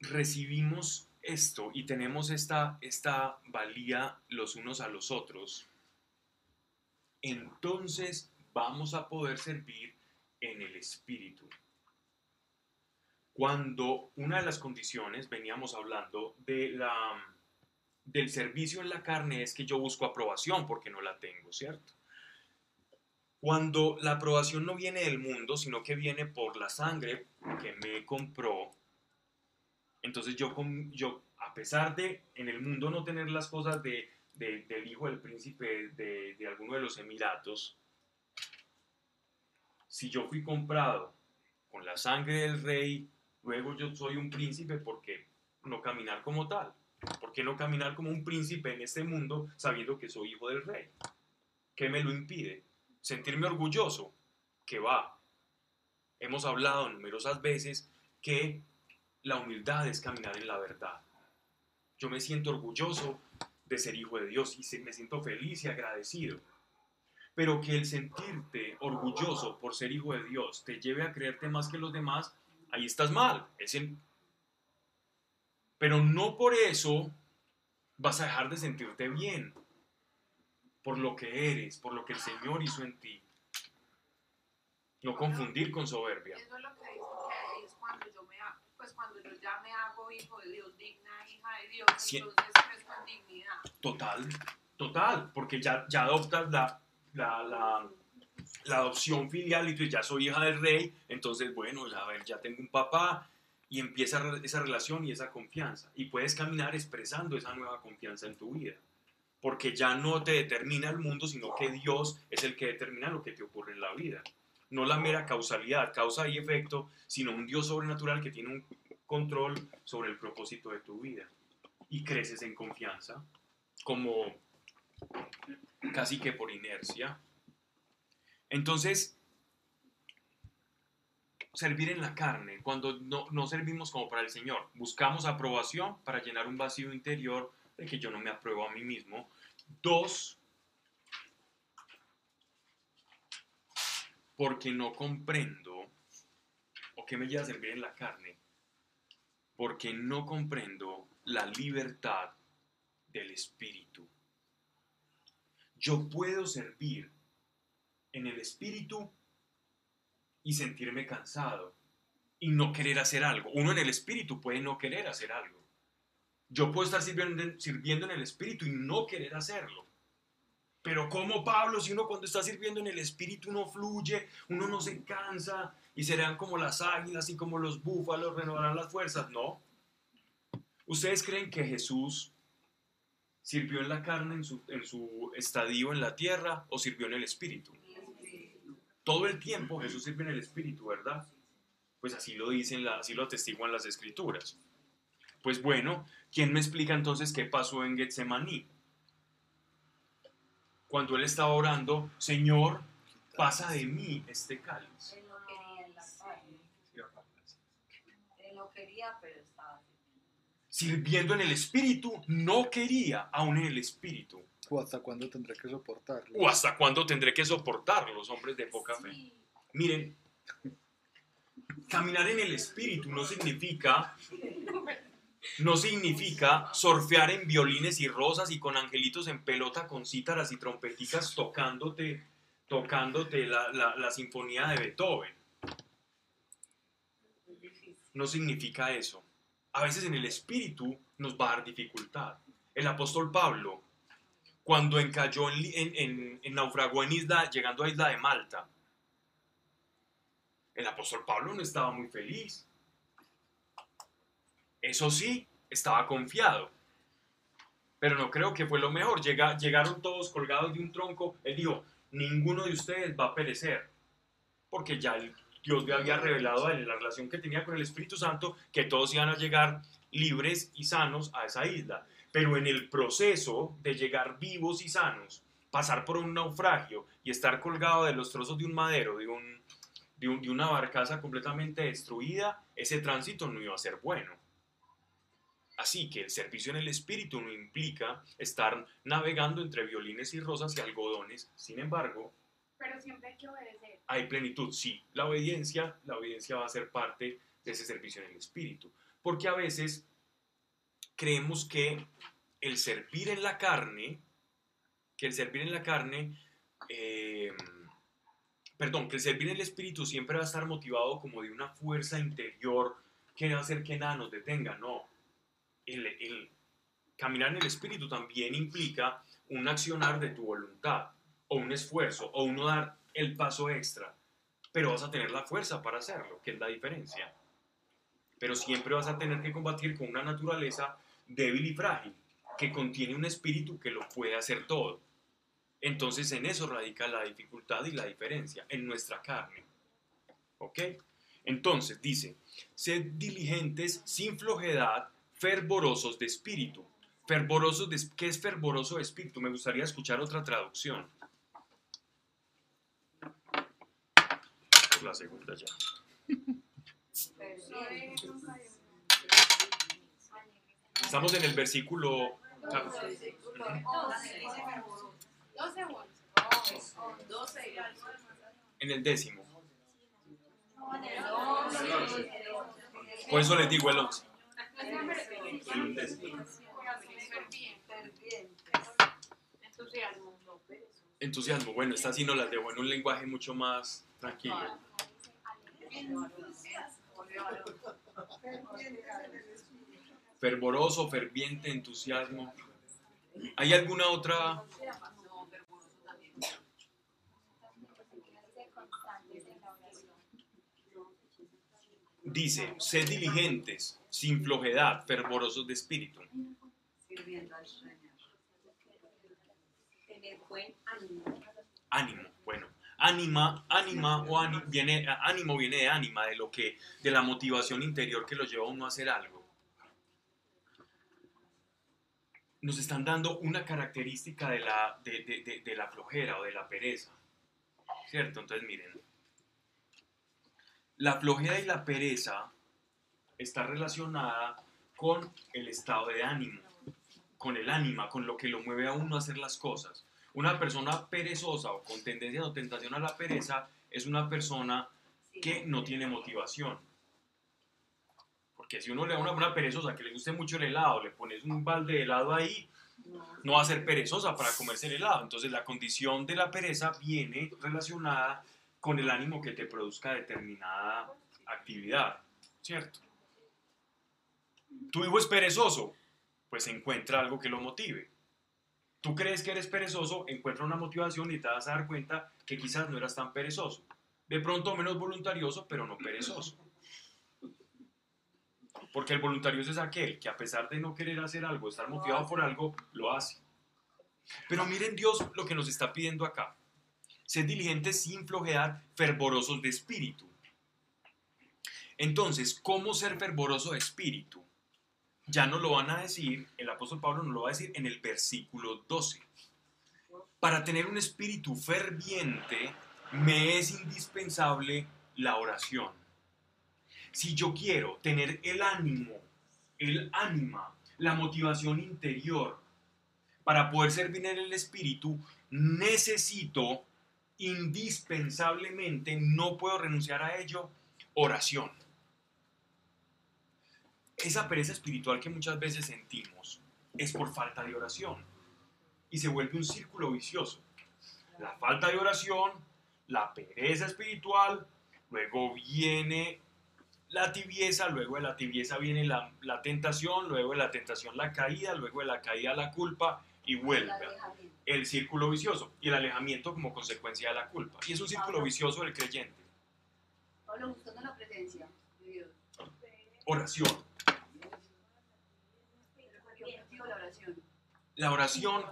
A: recibimos esto y tenemos esta, esta valía los unos a los otros, entonces vamos a poder servir en el Espíritu. Cuando una de las condiciones, veníamos hablando de la, del servicio en la carne, es que yo busco aprobación porque no la tengo, ¿cierto? Cuando la aprobación no viene del mundo, sino que viene por la sangre que me compró, entonces yo, yo a pesar de en el mundo no tener las cosas de, de- del hijo del príncipe de, de alguno de los Emiratos, si yo fui comprado con la sangre del rey, luego yo soy un príncipe, ¿por qué no caminar como tal? ¿Por qué no caminar como un príncipe en este mundo sabiendo que soy hijo del rey? ¿Qué me lo impide? Sentirme orgulloso. Que va. Hemos hablado numerosas veces que la humildad es caminar en la verdad. Yo me siento orgulloso de ser hijo de Dios y me siento feliz y agradecido. Pero que el sentirte orgulloso por ser hijo de Dios te lleve a creerte más que los demás, ahí estás mal. Es Pero no por eso vas a dejar de sentirte bien por lo que eres, por lo que el Señor hizo en ti. No confundir con soberbia.
E: Eso es lo que dice que es cuando yo me pues cuando yo ya me hago hijo de Dios, digna hija de Dios, entonces crezco en dignidad.
A: Total, total, porque ya, ya adoptas la, la, la, la adopción filial y tú ya soy hija del rey, entonces bueno, ya, a ver, ya tengo un papá y empieza esa relación y esa confianza. Y puedes caminar expresando esa nueva confianza en tu vida, porque ya no te determina el mundo, sino que Dios es el que determina lo que te ocurre en la vida. No la mera causalidad, causa y efecto, sino un Dios sobrenatural que tiene un control sobre el propósito de tu vida. Y creces en confianza, como casi que por inercia. Entonces, servir en la carne, cuando no, no servimos como para el Señor, buscamos aprobación para llenar un vacío interior de que yo no me apruebo a mí mismo. Dos, porque no comprendo, o que me lleva a servir en la carne, porque no comprendo la libertad del Espíritu. Yo puedo servir en el Espíritu y sentirme cansado y no querer hacer algo. Uno en el Espíritu puede no querer hacer algo. Yo puedo estar sirviendo, en el Espíritu y no querer hacerlo. Pero como Pablo, si uno cuando está sirviendo en el Espíritu uno fluye, uno no se cansa y serán como las águilas y como los búfalos renovarán las fuerzas. No. ¿Ustedes creen que Jesús sirvió en la carne en su, en su estadio en la tierra o sirvió en el Espíritu? Todo el tiempo Jesús sirve en el Espíritu, ¿verdad? Pues así lo dicen, la- así lo atestiguan las Escrituras. Pues bueno, ¿quién me explica entonces qué pasó en Getsemaní? Cuando él estaba orando, Señor, pasa de mí este cáliz.
D: Él no quería escapar. Él no quería, pero estaba
A: Sirviendo en el Espíritu, no quería, aún en el Espíritu.
I: ¿O hasta cuándo tendré que soportarlo?
A: ¿O hasta cuándo tendré que soportar los hombres de poca fe?
B: Sí.
A: Miren, caminar en el espíritu no significa no significa surfear en violines y rosas y con angelitos en pelota con cítaras y trompeticas tocándote tocándote la, la- la sinfonía de Beethoven. No significa eso. A veces en el espíritu nos va a dar dificultad. El apóstol Pablo, cuando encalló en, en, en- naufragó en isla, llegando a isla de Malta, el apóstol Pablo no estaba muy feliz. Eso sí, estaba confiado. Pero no creo que fue lo mejor. Llega- llegaron todos colgados de un tronco. Él dijo, ninguno de ustedes va a perecer. Porque ya Dios le había revelado a él la relación que tenía con el Espíritu Santo que todos iban a llegar libres y sanos a esa isla. Pero en el proceso de llegar vivos y sanos, pasar por un naufragio y estar colgado de los trozos de un madero, de, un, de, un- de una barcaza completamente destruida, ese tránsito no iba a ser bueno. Así que el servicio en el espíritu no implica estar navegando entre violines y rosas y algodones. Sin embargo,
B: Pero siempre hay que obedecer.
A: hay plenitud. Sí, la obediencia, la obediencia va a ser parte de ese servicio en el espíritu. Porque a veces creemos que el servir en la carne, que el servir en la carne, eh, perdón, que el servir en el espíritu siempre va a estar motivado como de una fuerza interior que va a hacer que nada nos detenga. No, el, el caminar en el espíritu también implica un accionar de tu voluntad, o un esfuerzo, o uno dar el paso extra, pero vas a tener la fuerza para hacerlo, que es la diferencia. Pero siempre vas a tener que combatir con una naturaleza débil y frágil, que contiene un espíritu que lo puede hacer todo. Entonces en eso radica la dificultad y la diferencia, en nuestra carne. ¿Ok? Entonces dice, sed diligentes sin flojedad, fervorosos de espíritu. Fervorosos de, ¿Qué es fervoroso de espíritu? Me gustaría escuchar otra traducción. La segunda ya. Estamos en el versículo...
B: ¿12 o 11?
A: En el décimo. Por eso les digo el 11. El décimo.
E: Entusiasmo.
A: Bueno, esta sí nos las debo en un lenguaje mucho más tranquilo. Fervoroso, ferviente, entusiasmo. ¿Hay alguna otra? Dice, sed diligentes, sin flojedad, fervorosos de espíritu.
D: Sirviendo al Señor. Tener buen ánimo.
A: ánimo. Ánima, ánima o ani- viene, ánimo viene de ánima, de lo que, de la motivación interior que lo lleva a uno a hacer algo. Nos están dando una característica de la, de, de- de- de la flojera o de la pereza. ¿Cierto? Entonces miren. La flojera y la pereza está relacionada con el estado de ánimo, con el ánima, con lo que lo mueve a uno a hacer las cosas. Una persona perezosa o con tendencia o tentación a la pereza es una persona que no tiene motivación. Porque si uno le da una, una perezosa que le guste mucho el helado, le pones un balde de helado ahí, no va a ser perezosa para comerse el helado. Entonces la condición de la pereza viene relacionada con el ánimo que te produzca determinada actividad, ¿cierto? Tu hijo es perezoso, pues encuentra algo que lo motive. Tú crees que eres perezoso, encuentra una motivación y te vas a dar cuenta que quizás no eras tan perezoso. De pronto menos voluntarioso, pero no perezoso. Porque el voluntarioso es aquel que a pesar de no querer hacer algo, estar motivado por algo, lo hace. Pero miren Dios lo que nos está pidiendo acá. Sed diligentes sin flojedad, fervorosos de espíritu. Entonces, ¿cómo ser fervoroso de espíritu? Ya nos lo van a decir, el apóstol Pablo nos lo va a decir en el versículo 12. Para tener un espíritu ferviente, me es indispensable la oración. Si yo quiero tener el ánimo, el ánima, la motivación interior para poder servir en el espíritu, necesito indispensablemente, no puedo renunciar a ello, oración. Esa pereza espiritual que muchas veces sentimos es por falta de oración y se vuelve un círculo vicioso. La falta de oración, la pereza espiritual, luego viene la tibieza, luego de la tibieza viene la, la tentación, luego de la tentación la caída, luego de la caída la culpa y vuelve el círculo vicioso y el alejamiento como consecuencia de la culpa. Y es un círculo vicioso del creyente.
D: Pablo buscando la presencia de Dios.
A: Oración.
D: ¿Por qué motivo la oración?
A: La oración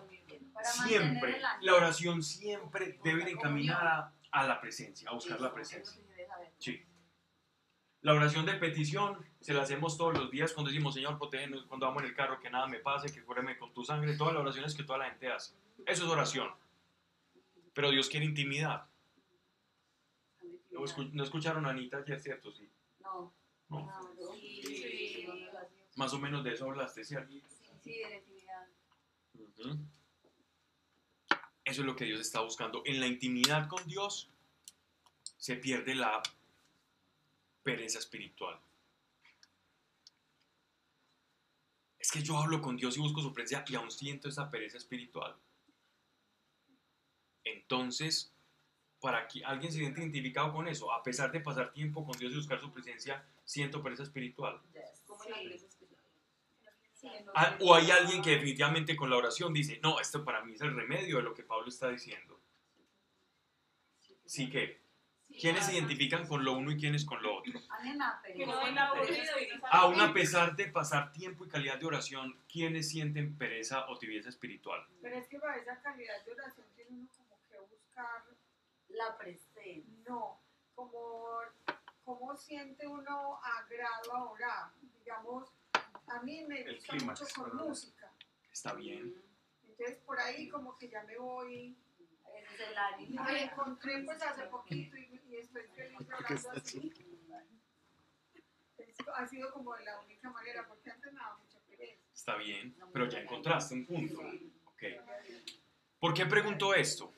A: siempre, la oración siempre debe ir encaminada a la presencia, a buscar la presencia. Sí. La oración de petición se la hacemos todos los días cuando decimos, Señor, protégenos cuando vamos en el carro, que nada me pase, que cúbreme con tu sangre. Todas las oraciones que toda la gente hace. Eso es oración. Pero Dios quiere intimidad. ¿No, escu- no escucharon a Anita ayer, cierto? Sí.
D: No,
A: No.
H: Sí.
D: sí.
A: Más o menos de eso hablaste, ¿cierto?
D: Sí, de la intimidad.
A: Ujú. Eso es lo que Dios está buscando. En la intimidad con Dios se pierde la pereza espiritual. Es que yo hablo con Dios y busco su presencia y aún siento esa pereza espiritual. Entonces, para que alguien se siente identificado con eso, a pesar de pasar tiempo con Dios y buscar su presencia, siento pereza espiritual.
E: Como la iglesia espiritual.
A: O hay alguien que definitivamente con la oración dice, no, esto para mí es el remedio de lo que Pablo está diciendo. Sí que, ¿quiénes se identifican con lo uno y quiénes con lo otro? Aún a pesar de pasar tiempo y calidad de oración, ¿quiénes sienten pereza o tibieza espiritual?
C: Pero es que para esa calidad de oración tiene uno como que buscar,
D: la presencia.
C: no, como, como siente uno agrado a orar. Digamos, a mí me
G: El
C: gusta
G: clímax,
C: mucho con
G: ¿verdad?
C: música.
A: Está bien.
C: Entonces por ahí como que ya me voy.
D: Ánimo.
C: Me encontré pues hace poquito y, y estoy feliz orando así. Es- ha sido como la única manera, porque antes me daba mucha pereza.
A: Está bien, pero ya encontraste un punto. Ok. ¿Por qué pregunto esto?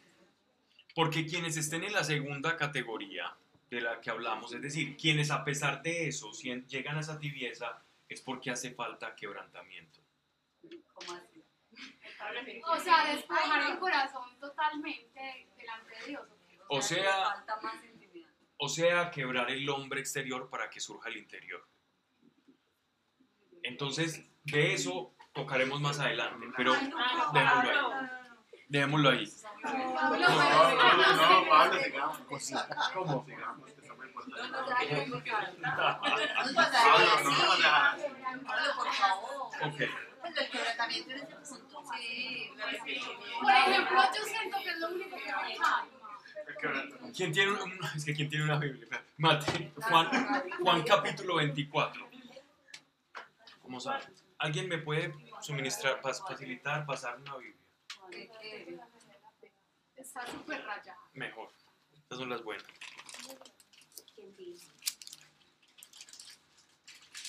A: Porque quienes estén en la segunda categoría de la que hablamos, es decir, quienes a pesar de eso sien- llegan a esa tibieza, es porque hace falta quebrantamiento.
D: ¿Cómo así?
B: O sea, despojar el corazón totalmente delante de Dios.
A: O sea-
D: falta más intimidad.
A: O sea, quebrar el hombre exterior para que surja el interior. Entonces, de eso tocaremos más adelante, pero dejémoslo ahí. Dejémoslo ahí.
B: Pablo,
G: No, no, no.
D: No nos No nos
G: no
D: por favor. Pues el quebrantamiento. Sí.
B: Por ejemplo, yo siento que es lo único que me calma.
G: El quebrantamiento.
A: ¿Quién tiene, un- es que ¿quién tiene una Biblia? Mate, Juan, Juan capítulo 24. ¿Cómo sabe? ¿Alguien me puede suministrar, pas- facilitar, pasar una Biblia?
D: ¿Qué quieres?
B: Está súper rayado.
A: Mejor. Estas son las buenas.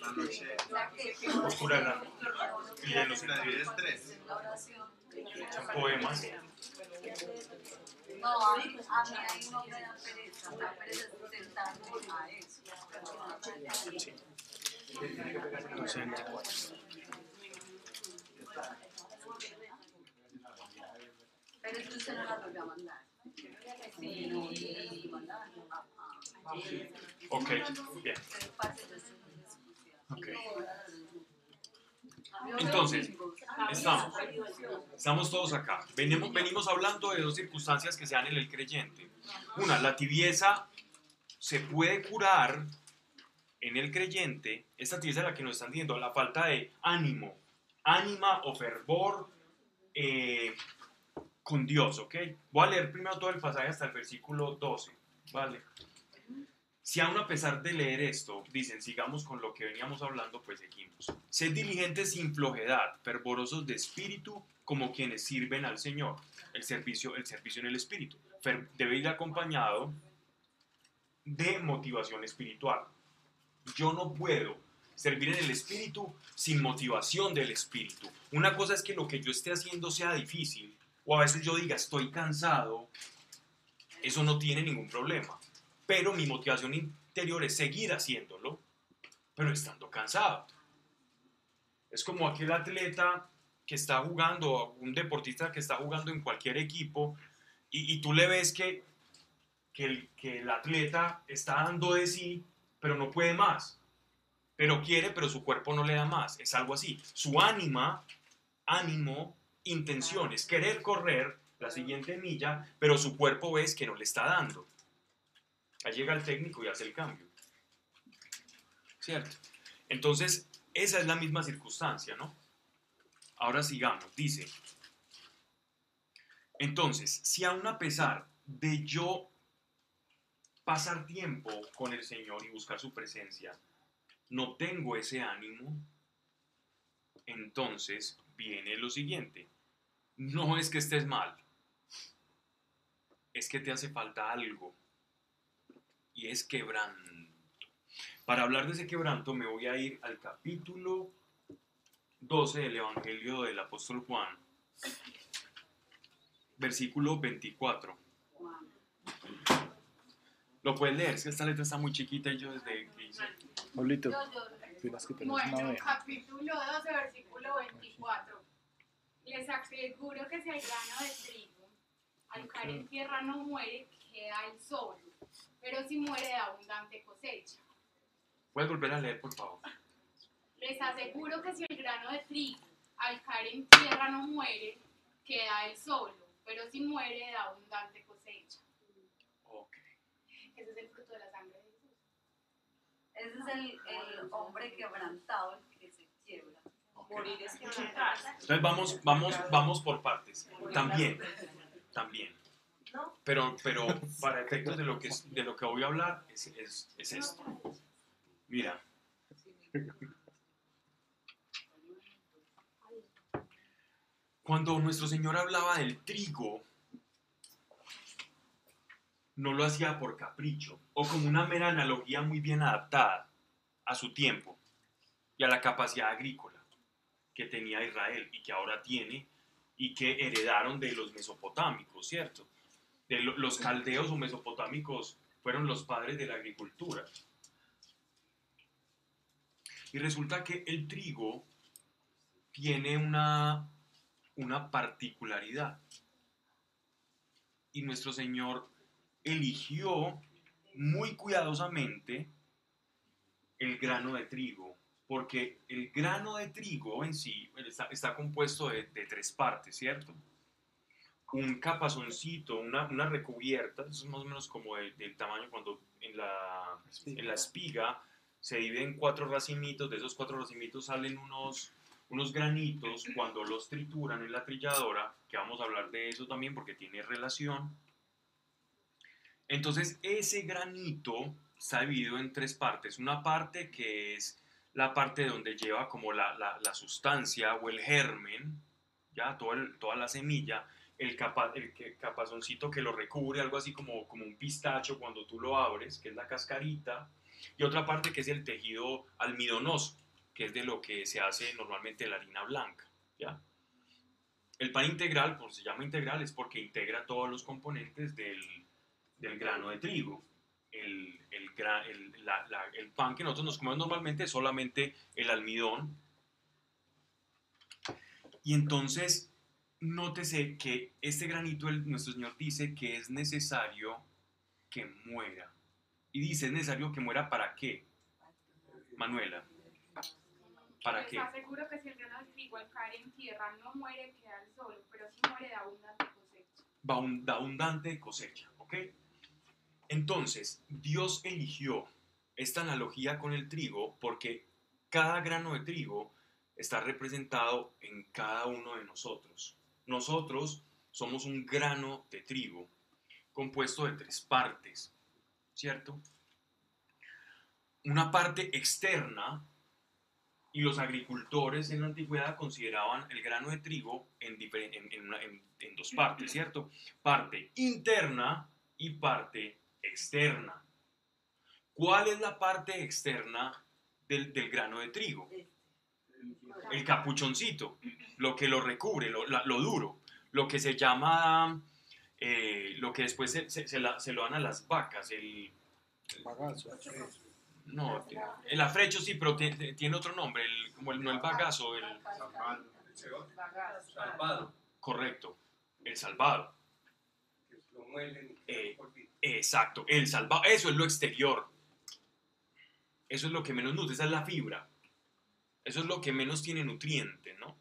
G: La noche.
A: Procurarán. Y de los
G: tres.
A: poemas.
D: No, a mí, a mí ahí no me da pereza, me da pereza sentarme a eso. Pero es que usted no la volvió a mandar. Sí, no,
A: Ok.
D: Yo veo
A: Entonces. Estamos. Estamos todos acá. Venimos, venimos hablando de dos circunstancias que se dan en el creyente. Una, la tibieza se puede curar en el creyente. Esta tibieza es la que nos están diciendo, la falta de ánimo, ánima o fervor eh, con Dios, ¿ok? Voy a leer primero todo el pasaje hasta el versículo 12, ¿vale? Si aún a pesar de leer esto, dicen, sigamos con lo que veníamos hablando, pues seguimos. Sed diligentes sin flojedad, fervorosos de espíritu, como quienes sirven al Señor. El servicio, el servicio en el espíritu. Debe ir acompañado de motivación espiritual. Yo no puedo servir en el espíritu sin motivación del espíritu. Una cosa es que lo que yo esté haciendo sea difícil, o a veces yo diga estoy cansado, eso no tiene ningún problema. Pero mi motivación interior es seguir haciéndolo, pero estando cansado. Es como aquel atleta que está jugando, un deportista que está jugando en cualquier equipo, y, y tú le ves que el atleta está dando de sí, pero no puede más. Pero quiere, pero su cuerpo no le da más. Es algo así. Su ánima, ánimo, intención es querer correr la siguiente milla, pero su cuerpo ves que no le está dando. Ahí llega el técnico y hace el cambio. ¿Cierto? Entonces, esa es la misma circunstancia, ¿no? Ahora sigamos. Dice, entonces, si aún a pesar de yo pasar tiempo con el Señor y buscar su presencia, no tengo ese ánimo, entonces viene lo siguiente. No es que estés mal, es que te hace falta algo. Y es quebranto. Para hablar de ese quebranto me voy a ir al capítulo 12 del Evangelio del apóstol Juan, versículo 24. Lo puedes leer, si esta letra está muy chiquita y yo desde que hice...
I: Pablito, tienes que tener una
B: Bueno, capítulo 12, versículo 24. Les aseguro que si el grano de trigo al caer en tierra no muere, queda el solo, pero si muere de abundante cosecha.
A: ¿Puedes volver a leer, por favor?
B: Les aseguro que si el grano de trigo al caer en tierra no muere, queda el solo, pero si muere de abundante cosecha.
A: Ok.
B: Ese es el fruto de la sangre de Jesús.
D: Ese es el, el hombre quebrantado, el que se quiebra.
E: Morir es quebrantar.
A: Entonces vamos, vamos, vamos por partes. También, también. Pero, pero para efectos de lo que, es- de lo que voy a hablar es, es, es esto. Mira. Cuando nuestro Señor hablaba del trigo, no lo hacía por capricho o como una mera analogía muy bien adaptada a su tiempo y a la capacidad agrícola que tenía Israel y que ahora tiene y que heredaron de los mesopotámicos, ¿cierto? De lo- los caldeos o mesopotámicos fueron los padres de la agricultura. Y resulta que el trigo tiene una, una particularidad. Y nuestro Señor eligió muy cuidadosamente el grano de trigo, porque el grano de trigo en sí está, está compuesto de, de tres partes, ¿cierto? Un capazoncito, una, una recubierta, eso es más o menos como del tamaño cuando en la, en la espiga se divide en cuatro racimitos, de esos cuatro racimitos salen unos, unos granitos cuando los trituran en la trilladora, que vamos a hablar de eso también porque tiene relación. Entonces ese granito está dividido en tres partes. Una parte que es la parte donde lleva como la, la- la sustancia o el germen, ya todo el- toda la semilla, el, capa, el capazoncito que lo recubre, algo así como, como un pistacho cuando tú lo abres, que es la cascarita, y otra parte que es el tejido almidonoso, que es de lo que se hace normalmente la harina blanca, ¿ya? El pan integral, por se llama integral, es porque integra todos los componentes del, del grano de trigo. El, el pan que nosotros nos comemos normalmente es solamente el almidón. Y entonces, nótese que este granito, el- nuestro Señor dice que es necesario que muera. Y dice, es necesario que muera para qué? Manuela, ¿para
B: Les
A: qué?
B: aseguro que si el grano de trigo al caer en tierra no muere, queda el solo, pero si muere de abundante cosecha.
A: da abundante cosecha, ¿ok? Entonces, Dios eligió esta analogía con el trigo porque cada grano de trigo está representado en cada uno de nosotros. Nosotros somos un grano de trigo compuesto de tres partes, ¿cierto? Una parte externa, y los agricultores en la antigüedad consideraban el grano de trigo en, dos partes, ¿cierto? Parte interna y parte externa. ¿Cuál es la parte externa del, grano de trigo? Capuchoncito, lo que lo recubre, lo, la- lo duro, lo que se llama, eh, lo que después se, se- se la- se lo dan a las vacas, el,
I: Bagazo.
A: no, el afrecho sí, pero tie- tie- tiene otro nombre, el, como el, no el bagazo, el
J: Salvado,
A: correcto, el salvado.
J: que lo muelen y
A: Eh. Exacto, el salvado, eso es lo exterior. Eso es lo que menos nutre, esa es la fibra. Eso es lo que menos tiene nutriente, ¿no?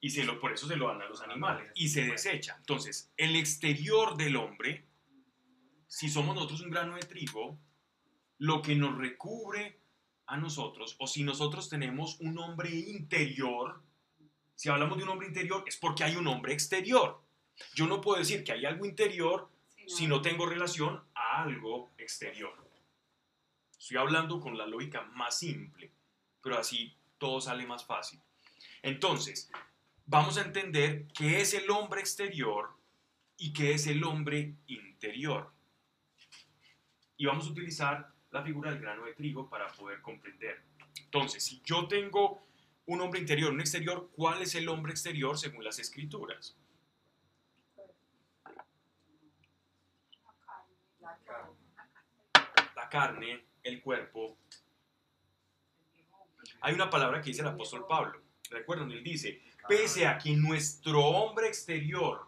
A: Y se lo, por eso se lo dan a los animales. Y se desecha. Entonces, el exterior del hombre, si somos nosotros un grano de trigo, lo que nos recubre a nosotros, o si nosotros tenemos un hombre interior, si hablamos de un hombre interior, es porque hay un hombre exterior. Yo no puedo decir que hay algo interior si no tengo relación a algo exterior. Estoy hablando con la lógica más simple, pero así todo sale más fácil. Entonces, vamos a entender qué es el hombre exterior y qué es el hombre interior. Y vamos a utilizar la figura del grano de trigo para poder comprender. Entonces, si yo tengo un hombre interior, un exterior, ¿cuál es el hombre exterior según las escrituras?
B: La carne.
A: El cuerpo. Hay una palabra que dice el apóstol Pablo. Recuerden, él dice, pese a que nuestro hombre exterior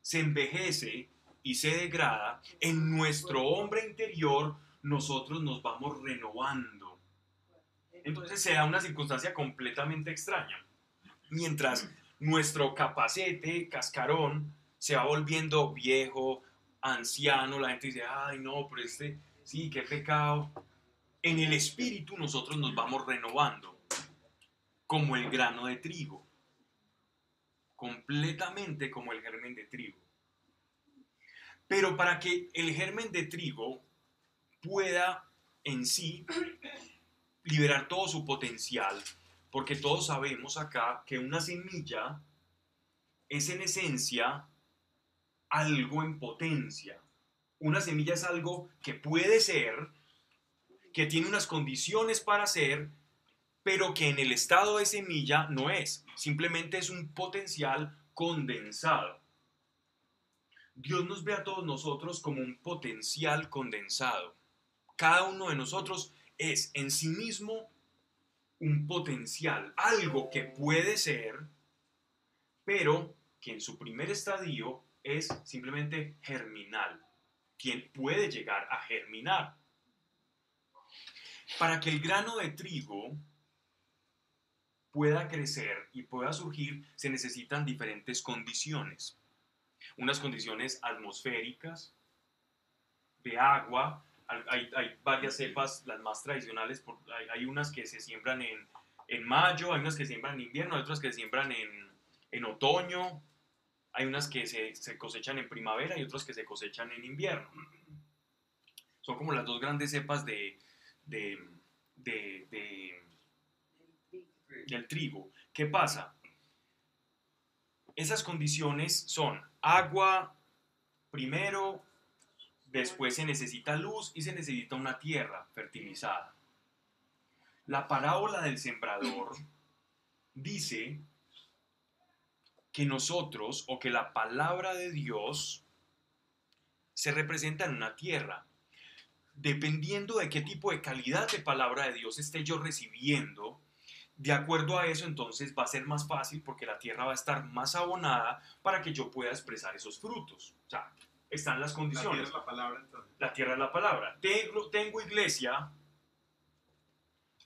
A: se envejece y se degrada, en nuestro hombre interior nosotros nos vamos renovando. Entonces se da una circunstancia completamente extraña. Mientras nuestro capacete, cascarón, se va volviendo viejo, anciano, la gente dice, ay no, pero este, sí, qué pecado. En el espíritu nosotros nos vamos renovando, como el grano de trigo, completamente como el germen de trigo. Pero para que el germen de trigo pueda en sí liberar todo su potencial, porque todos sabemos acá que una semilla es en esencia algo en potencia. Una semilla es algo que puede ser, que tiene unas condiciones para ser, pero que en el estado de semilla no es. Simplemente es un potencial condensado. Dios nos ve a todos nosotros como un potencial condensado. Cada uno de nosotros es en sí mismo un potencial, algo que puede ser, pero que en su primer estadio es simplemente germinal, quien puede llegar a germinar. Para que el grano de trigo pueda crecer y pueda surgir, se necesitan diferentes condiciones. Unas condiciones atmosféricas, de agua, hay, hay varias cepas, las más tradicionales, hay unas que se siembran en, en mayo, hay unas que se siembran en invierno, hay otras que se siembran en, en otoño, hay unas que se, se cosechan en primavera y otras que se cosechan en invierno. Son como las dos grandes cepas de, de, de- de- del trigo. ¿Qué pasa? Esas condiciones son agua primero, después se necesita luz y se necesita una tierra fertilizada. La parábola del sembrador dice que nosotros o que la palabra de Dios se representa en una tierra. Dependiendo de qué tipo de calidad de palabra de Dios esté yo recibiendo, de acuerdo a eso entonces va a ser más fácil porque la tierra va a estar más abonada para que yo pueda expresar esos frutos. O sea, están las
G: La tierra
A: condiciones.
G: es la palabra entonces.
A: La tierra es la palabra. Tengo, tengo iglesia,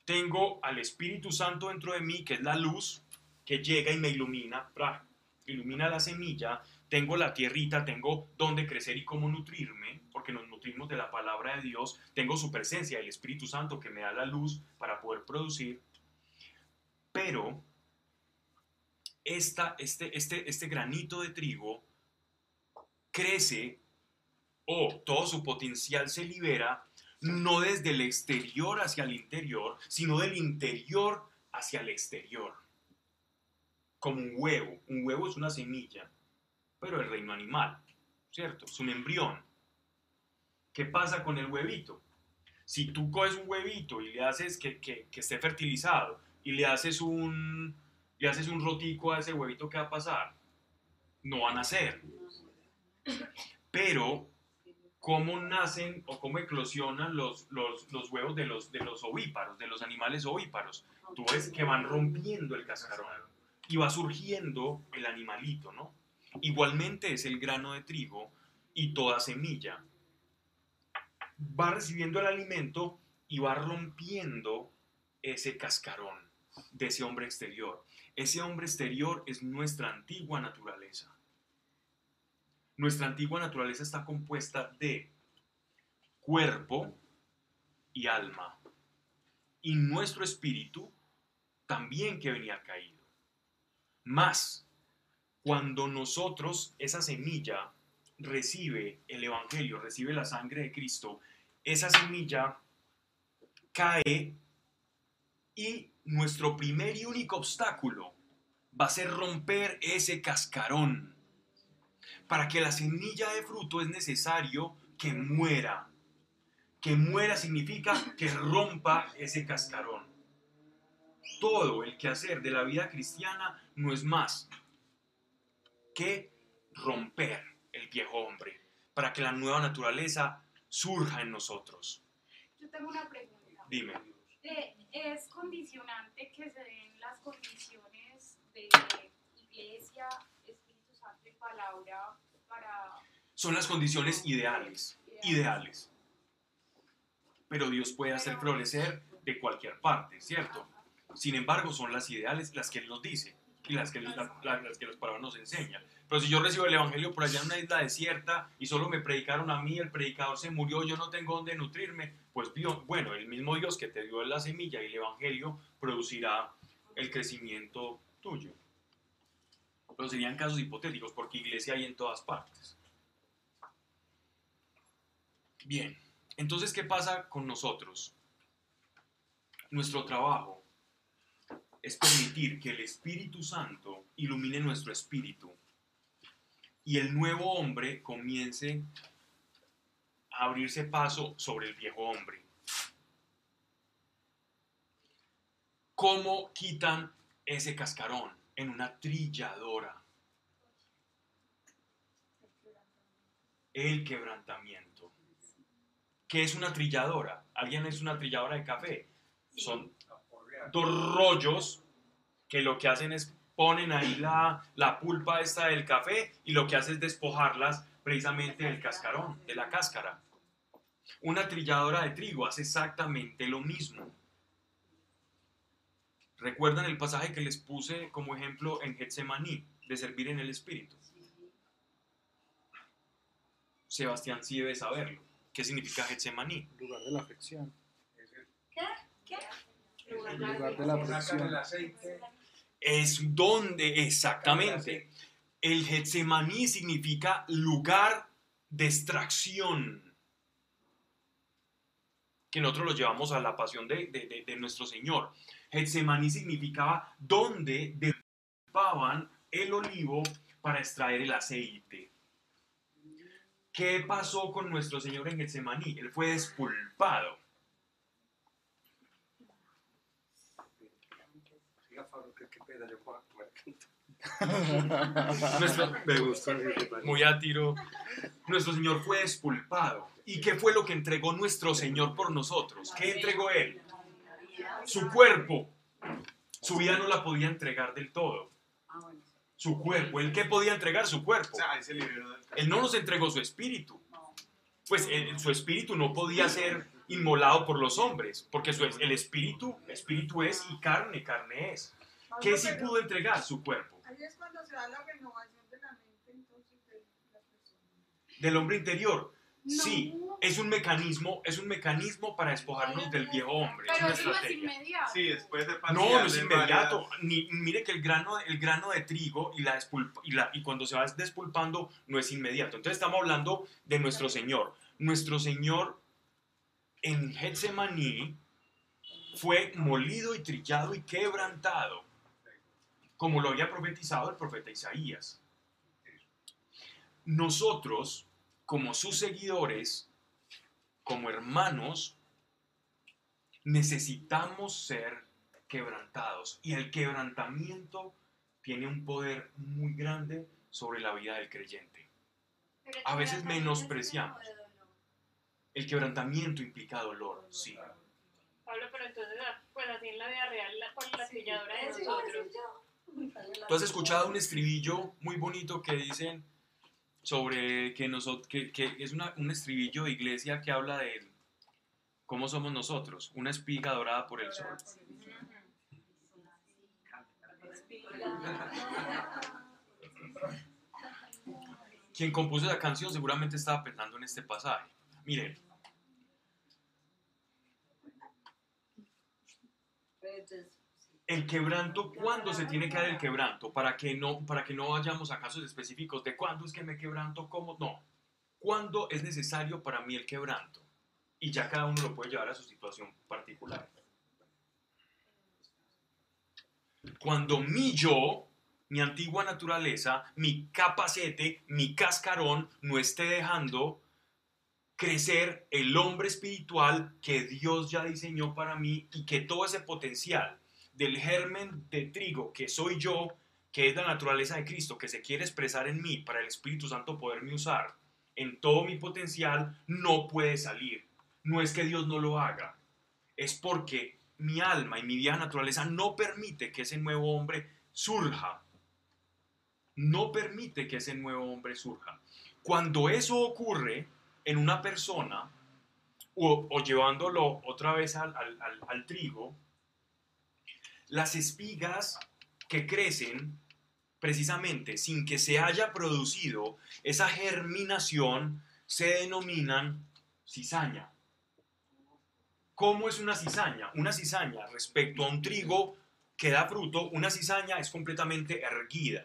A: tengo al Espíritu Santo dentro de mí, que es la luz, que llega y me ilumina, ¡pra! ilumina la semilla, tengo la tierrita, tengo dónde crecer y cómo nutrirme, porque nos nutrimos de la palabra de Dios, tengo su presencia, el Espíritu Santo que me da la luz para poder producir, pero esta, este, este, este granito de trigo crece o todo su potencial se libera no desde el exterior hacia el interior, sino del interior hacia el exterior. Como un huevo. Un huevo es una semilla, pero el reino animal, ¿cierto? Es un embrión. ¿Qué pasa con el huevito? Si tú coges un huevito y le haces que, esté fertilizado y le haces un le haces un rotico a ese huevito, ¿qué va a pasar? No va a nacer. Pero cómo nacen o cómo eclosionan los, los, los huevos de los, de los ovíparos, de los animales ovíparos. Tú ves que van rompiendo el cascarón y va surgiendo el animalito, ¿no? Igualmente es el grano de trigo y toda semilla. Va recibiendo el alimento y va rompiendo ese cascarón de ese hombre exterior. Ese hombre exterior es nuestra antigua naturaleza. Nuestra antigua naturaleza está compuesta de cuerpo y alma. Y nuestro espíritu también que venía caído. Más, cuando nosotros, esa semilla, recibe el Evangelio, recibe la sangre de Cristo, esa semilla cae y nuestro primer y único obstáculo va a ser romper ese cascarón. Para que la semilla de fruto es necesario que muera. Que muera significa que rompa ese cascarón. Todo el quehacer de la vida cristiana no es más que romper el viejo hombre para que la nueva naturaleza surja en nosotros.
B: Yo tengo una pregunta.
A: Dime.
B: Eh, ¿Es condicionante que se den las condiciones de iglesia, Espíritu Santo y palabra para...
A: Son las condiciones ideales, ideales. Pero Dios puede hacer florecer de cualquier parte, ¿cierto? Sin embargo, son las ideales las que Él nos dice y las que, la- la- las que palabras nos enseñan. Pero si yo recibo el Evangelio por allá en una isla desierta y solo me predicaron a mí, el predicador se murió, yo no tengo dónde nutrirme, pues Dios, bueno, el mismo Dios que te dio la semilla y el Evangelio producirá el crecimiento tuyo. Pero serían casos hipotéticos porque iglesia hay en todas partes. Bien, entonces, ¿qué pasa con nosotros? Nuestro trabajo es permitir que el Espíritu Santo ilumine nuestro espíritu y el nuevo hombre comience a abrirse paso sobre el viejo hombre. ¿Cómo quitan ese cascarón? En una trilladora. El quebrantamiento. ¿Qué es una trilladora? ¿Alguien es una trilladora de café? Son dos rollos que lo que hacen es ponen ahí la, la pulpa esta del café y lo que hace es despojarlas precisamente del cascarón, de la cáscara. Una trilladora de trigo hace exactamente lo mismo. ¿Recuerdan el pasaje que les puse como ejemplo en Getsemaní, de servir en el Espíritu? Sebastián sí debe saberlo. ¿Qué significa Getsemaní?
I: lugar de la aflicción.
C: El
I: El lugar de la
G: Sacan
I: aflicción.
G: el aceite.
A: Es donde exactamente. El Getsemaní significa lugar de extracción. Que nosotros lo llevamos a la pasión de, de- de- de nuestro Señor. Getsemaní significaba donde despulpaban el olivo para extraer el aceite. ¿Qué pasó con nuestro Señor en Getsemaní? Él fue despulpado. Nuestro-
I: Me gusta el
A: muy a tiro. Nuestro Señor fue despulpado. ¿Y qué fue lo que entregó nuestro Señor por nosotros? ¿Qué entregó Él? Su cuerpo. Su vida no la podía entregar del todo. Su cuerpo. ¿Él qué podía entregar? Su cuerpo. Él no nos entregó su espíritu. Pues él- su espíritu no podía ser inmolado por los hombres, porque su- el espíritu, espíritu es y carne, carne es. ¿Qué sí pudo entregar? Su cuerpo.
C: Ahí es cuando se da la renovación de la mente entonces de la persona.
A: Del hombre interior.
B: No,
A: Sí, es un mecanismo, es un mecanismo para despojarnos del viejo hombre. Es
B: pero
A: una
B: eso no es inmediato.
G: Sí, después de
A: No,
G: pasar
A: no es inmediato. Ni, mire que el grano, el grano de trigo y, la despulpa- y, la, y cuando se va despulpando no es inmediato. Entonces estamos hablando de nuestro Señor. Nuestro Señor en Getsemaní fue molido y trillado y quebrantado, como lo había profetizado el profeta Isaías. Nosotros, como sus seguidores, como hermanos, necesitamos ser quebrantados. Y el quebrantamiento tiene un poder muy grande sobre la vida del creyente. A veces menospreciamos. El quebrantamiento implica dolor, sí.
E: Pablo, pero entonces, pues así en la vida real, la, con la trilladora de nosotros.
A: Tú has escuchado un estribillo muy bonito que dicen, sobre que, nosotros, que, es una, un estribillo de iglesia que habla de cómo somos nosotros, una espiga dorada por el sol. Quien compuso esa canción seguramente estaba pensando en este pasaje. Miren, el quebranto, ¿cuándo se tiene que dar el quebranto? Para que no, para que no vayamos a casos específicos de cuándo es que me quebranto, cómo, no. ¿Cuándo es necesario para mí el quebranto? Y ya cada uno lo puede llevar a su situación particular. Cuando mi yo, mi antigua naturaleza, mi capacete, mi cascarón no esté dejando crecer el hombre espiritual que Dios ya diseñó para mí y que todo ese potencial del germen de trigo que soy yo, que es la naturaleza de Cristo, que se quiere expresar en mí para el Espíritu Santo poderme usar en todo mi potencial, no puede salir. No es que Dios no lo haga, es porque mi alma y mi vieja naturaleza no permite que ese nuevo hombre surja. No permite que ese nuevo hombre surja. Cuando eso ocurre en una persona, o, llevándolo otra vez al- al trigo, las espigas que crecen precisamente sin que se haya producido esa germinación se denominan cizaña. ¿Cómo es una cizaña? Una cizaña respecto a un trigo que da fruto, una cizaña es completamente erguida.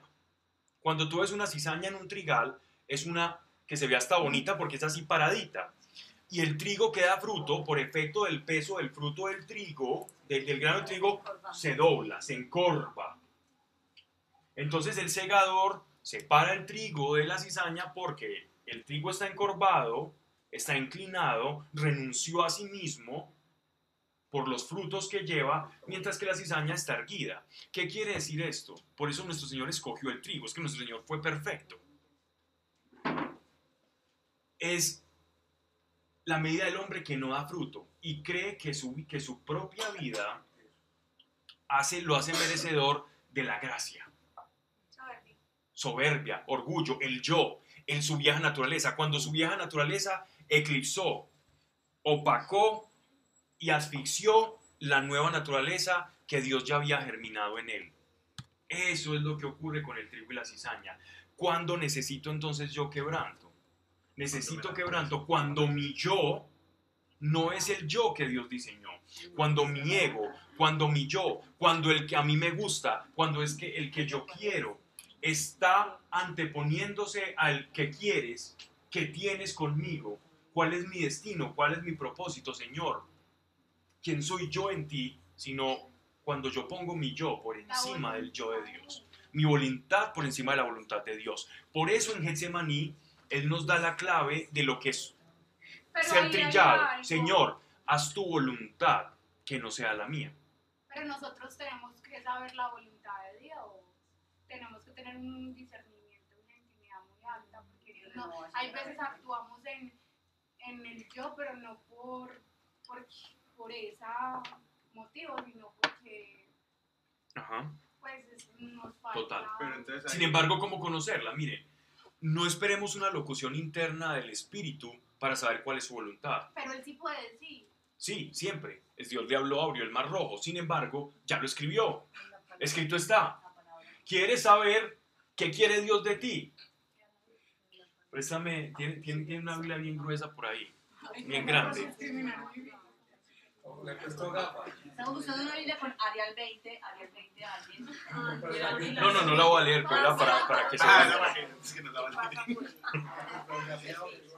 A: Cuando tú ves una cizaña en un trigal, es una que se ve hasta bonita porque es así paradita. Y el trigo que da fruto, por efecto del peso del fruto del trigo, del, del grano de trigo, se dobla, se encorva. Entonces el segador separa el trigo de la cizaña porque el trigo está encorvado, está inclinado, renunció a sí mismo por los frutos que lleva, mientras que la cizaña está erguida. ¿Qué quiere decir esto? Por eso nuestro Señor escogió el trigo, es que nuestro Señor fue perfecto. Es la medida del hombre que no da fruto y cree que su, que su propia vida hace, lo hace merecedor de la gracia
H: Soberbia.
A: orgullo, el yo, en su vieja naturaleza. Cuando su vieja naturaleza eclipsó, opacó y asfixió la nueva naturaleza que Dios ya había germinado en él. Eso es lo que ocurre con el trigo y la cizaña. ¿Cuándo necesito entonces yo quebranto? Necesito quebranto cuando mi yo no es el yo que Dios diseñó. Cuando mi ego, cuando mi yo, cuando el que a mí me gusta, cuando es que el que yo quiero está anteponiéndose al que quieres, que tienes conmigo. ¿Cuál es mi destino? ¿Cuál es mi propósito, Señor? ¿Quién soy yo en ti? Sino cuando yo pongo mi yo por encima del yo de Dios. Mi voluntad por encima de la voluntad de Dios. Por eso en Getsemaní Él nos da la clave de lo que es
B: Pero
A: ser trillado. Señor, haz tu voluntad, que no sea la mía.
B: Pero nosotros tenemos que saber la voluntad de Dios. Tenemos que tener un discernimiento, una intimidad muy alta, porque no, hay veces actuamos en, en el yo, pero no por, por, por ese motivo, sino porque
A: Ajá.
B: pues es- nos falta.
A: Total.
G: Pero entonces
A: Sin embargo, ¿cómo conocerla? Miren, no esperemos una locución interna del Espíritu para saber cuál es su voluntad.
B: Pero él sí puede decir.
A: Sí, siempre. Es Dios le habló, abrió el mar rojo. Sin embargo, ya lo escribió. Escrito está. ¿Quieres saber qué quiere Dios de ti? Préstame, tiene, tiene, tiene una Biblia bien gruesa por ahí, bien grande.
I: Le prestó gafas.
D: Estamos buscando una Biblia con Arial 20, Arial 20 alguien.
A: No, no, no la voy a leer, pero era para, para que se
G: Ah, a.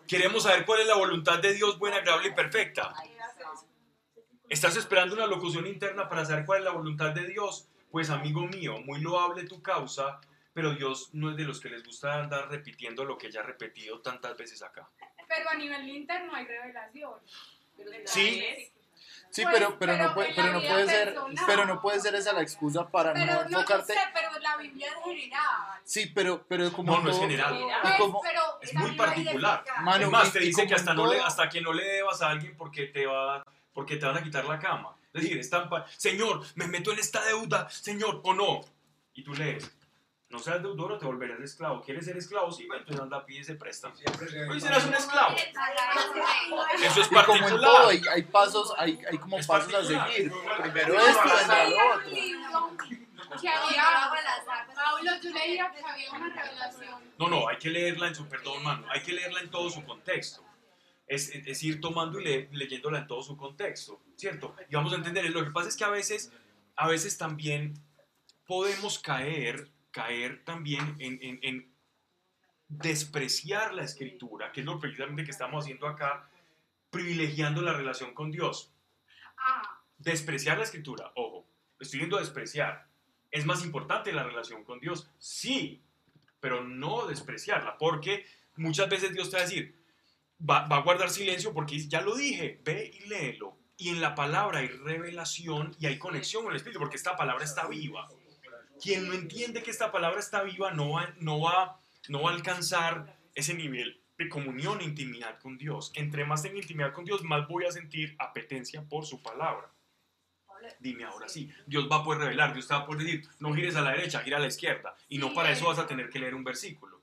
A: Queremos saber cuál es la voluntad de Dios buena, agradable y perfecta. ¿Estás esperando una locución interna para saber cuál es la voluntad de Dios? Pues amigo mío, muy loable tu causa, pero Dios no es de los que les gusta andar repitiendo lo que ya ha repetido tantas veces acá.
B: Pero a nivel interno hay revelación.
A: Sí.
I: Sí,
B: Pues,
I: pero, pero,
B: pero
I: no puede, pero
B: la
I: no puede ser, pero no puede ser esa la excusa para
B: Pero
I: no
B: no,
I: enfocarte.
B: sé, pero la Biblia es general.
I: Sí, pero, pero como
A: No, no es
I: todo-
A: general.
I: y
B: Pues,
I: como-
B: pero
A: Es muy particular.
I: Mano,
A: es más, te dice que hasta, no le, hasta que no le debas a alguien porque te, va, porque te van a quitar la cama. Es decir, están pa- Señor, me meto en esta deuda, Señor, o no. Y tú lees, No seas deudor o te volverás esclavo. ¿Quieres ser esclavo? Sí, bueno, entonces anda, pide ese préstamo. Hoy serás un esclavo. Eso es
I: Y como en todo,
A: particular.
I: hay, hay pasos, hay, hay como
A: Es
I: pasos a
A: particular.
I: seguir. Primero esto, lo otro.
B: que había, Pablo, yo leía que había una revelación.
A: No, no, hay que leerla en su, perdón, mano, hay que leerla en todo su contexto. Es, es- es ir tomando y le- leyéndola en todo su contexto, ¿cierto? Y vamos a entender, lo que pasa es que a veces, a veces también podemos caer, caer también en, en- en despreciar la escritura, que es lo precisamente que estamos haciendo acá, privilegiando la relación con Dios.
B: Ah,
A: Despreciar la escritura, ojo, estoy viendo despreciar. ¿Es más importante la relación con Dios? Sí, pero no despreciarla, porque muchas veces Dios te va a decir, va, va a guardar silencio porque ya lo dije, ve y léelo. Y en la palabra hay revelación y hay conexión con el Espíritu, porque esta palabra está viva. Quien no entiende que esta palabra está viva no va, no va, no va a alcanzar ese nivel de comunión e intimidad con Dios. Entre más tenga intimidad con Dios, más voy a sentir apetencia por su palabra. Dime ahora sí, Dios va a poder revelar, Dios te va a poder decir, no gires a la derecha, gira a la izquierda. Y no para eso vas a tener que leer un versículo.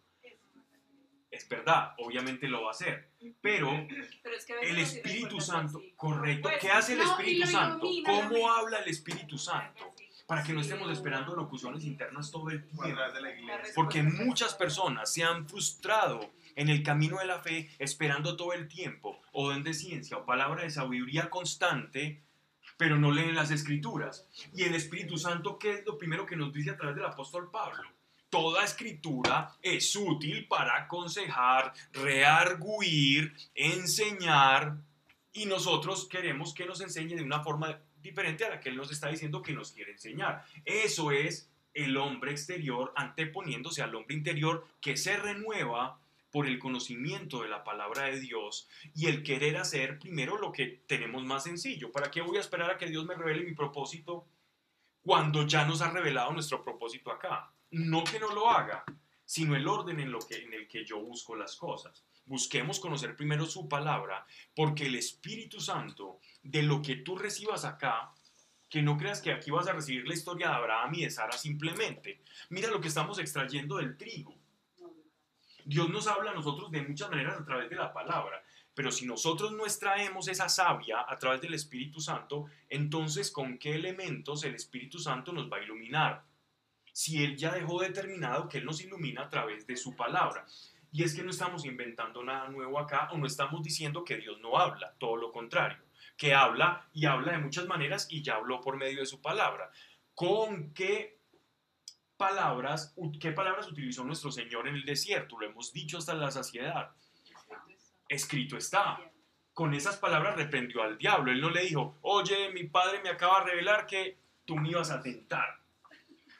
A: Es verdad, obviamente lo va a hacer. Pero
E: Pero es que
A: el Espíritu Santo, correcto.
E: Pues,
A: ¿Qué hace el Espíritu Santo? ¿Cómo habla el Espíritu Santo? Para que no estemos esperando locuciones internas todo el tiempo. Porque muchas personas se han frustrado en el camino de la fe esperando todo el tiempo o don de ciencia o palabra de sabiduría constante, pero no leen las escrituras. Y el Espíritu Santo, ¿qué es lo primero que nos dice a través del apóstol Pablo? Toda escritura es útil para aconsejar, rearguir, enseñar, y nosotros queremos que nos enseñe de una forma diferente a la que Él nos está diciendo que nos quiere enseñar. Eso es el hombre exterior anteponiéndose al hombre interior que se renueva por el conocimiento de la palabra de Dios y el querer hacer primero lo que tenemos más sencillo. ¿Para qué voy a esperar a que Dios me revele mi propósito cuando ya nos ha revelado nuestro propósito acá? No que no lo haga, sino el orden en, lo que, en el que yo busco las cosas. Busquemos conocer primero su palabra, porque el Espíritu Santo, de lo que tú recibas acá, que no creas que aquí vas a recibir la historia de Abraham y de Sara simplemente. Mira lo que estamos extrayendo del trigo. Dios nos habla a nosotros de muchas maneras a través de la palabra, pero si nosotros no extraemos esa savia a través del Espíritu Santo, entonces ¿con qué elementos el Espíritu Santo nos va a iluminar? Si Él ya dejó determinado que Él nos ilumina a través de su palabra. Y es que no estamos inventando nada nuevo acá o no estamos diciendo que Dios no habla, todo lo contrario, que habla y habla de muchas maneras y ya habló por medio de su palabra. ¿Con qué palabras, qué palabras utilizó nuestro Señor en el desierto? Lo hemos dicho hasta la saciedad. Escrito está. Con esas palabras reprendió al diablo. Él no le dijo, oye, mi padre me acaba de revelar que tú me ibas a tentar.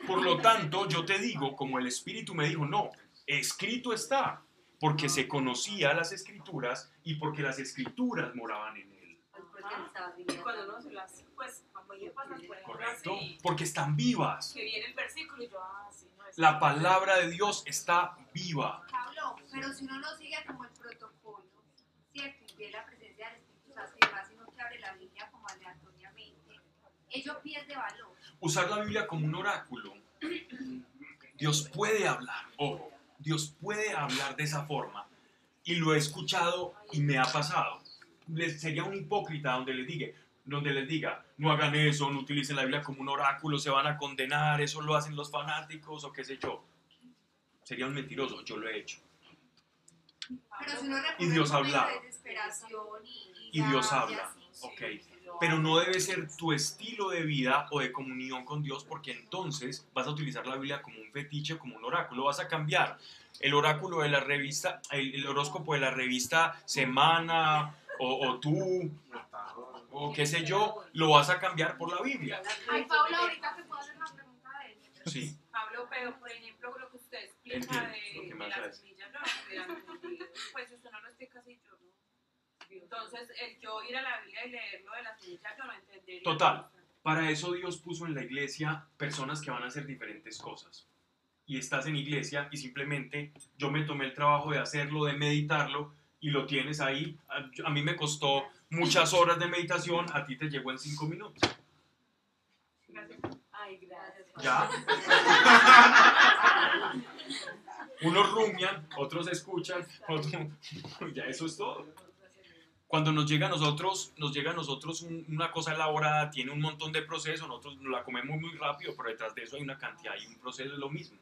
A: Por lo tanto, yo te digo, como el Espíritu me dijo, no, escrito está, porque se conocía las escrituras y porque las escrituras moraban en él.
E: Y cuando uno se las, pues, por
A: ¿Correcto? Porque están vivas.
E: que viene el versículo y yo, ah, sí, no es
A: La palabra de Dios está viva.
H: Pablo, pero si uno no sigue como el protocolo, ¿cierto? Y ve la presencia del Espíritu Santo y demás, sino que abre la Biblia como aleatoriamente, ello pierde valor.
A: Usar la Biblia como un oráculo. Dios puede hablar, ojo, Dios puede hablar de esa forma. Y lo he escuchado y me ha pasado. Les- sería un hipócrita donde les diga, donde les diga, no hagan eso, no utilicen la Biblia como un oráculo, se van a condenar, eso lo hacen los fanáticos o qué sé yo. Sería un mentiroso, yo lo he hecho.
H: Pero si uno
A: Y Dios habla.
H: desesperación y,
A: Y Dios habla.
H: sí.
A: Ok, pero no debe ser tu estilo de vida o de comunión con Dios porque entonces vas a utilizar la Biblia como un fetiche, como un oráculo, vas a cambiar el oráculo de la revista, el, el horóscopo de la revista Semana o, o tú o qué sé yo, lo vas a cambiar por la Biblia.
B: Ay, Pablo, ahorita te puedo hacer una pregunta de él.
A: Sí,
E: Pablo, pero por ejemplo, lo que usted explica de, de las semillas, no, pues usted no lo explica así, yo no. Entonces, el yo ir a la Biblia y leer lo de las semillas, yo no entendería.
A: Total. para eso Dios puso en la iglesia personas que van a hacer diferentes cosas. Y estás en iglesia y simplemente yo me tomé el trabajo de hacerlo, de meditarlo y lo tienes ahí. A, a mí me costó muchas horas de meditación, a ti te llegó en cinco minutos.
E: Ay, gracias.
A: ¿Ya? Unos rumian, otros escuchan, otros... ya eso es todo. Cuando nos llega a nosotros, nos llega a nosotros un- una cosa elaborada, tiene un montón de procesos, nosotros nos la comemos muy rápido, pero detrás de eso hay una cantidad y un proceso es lo mismo.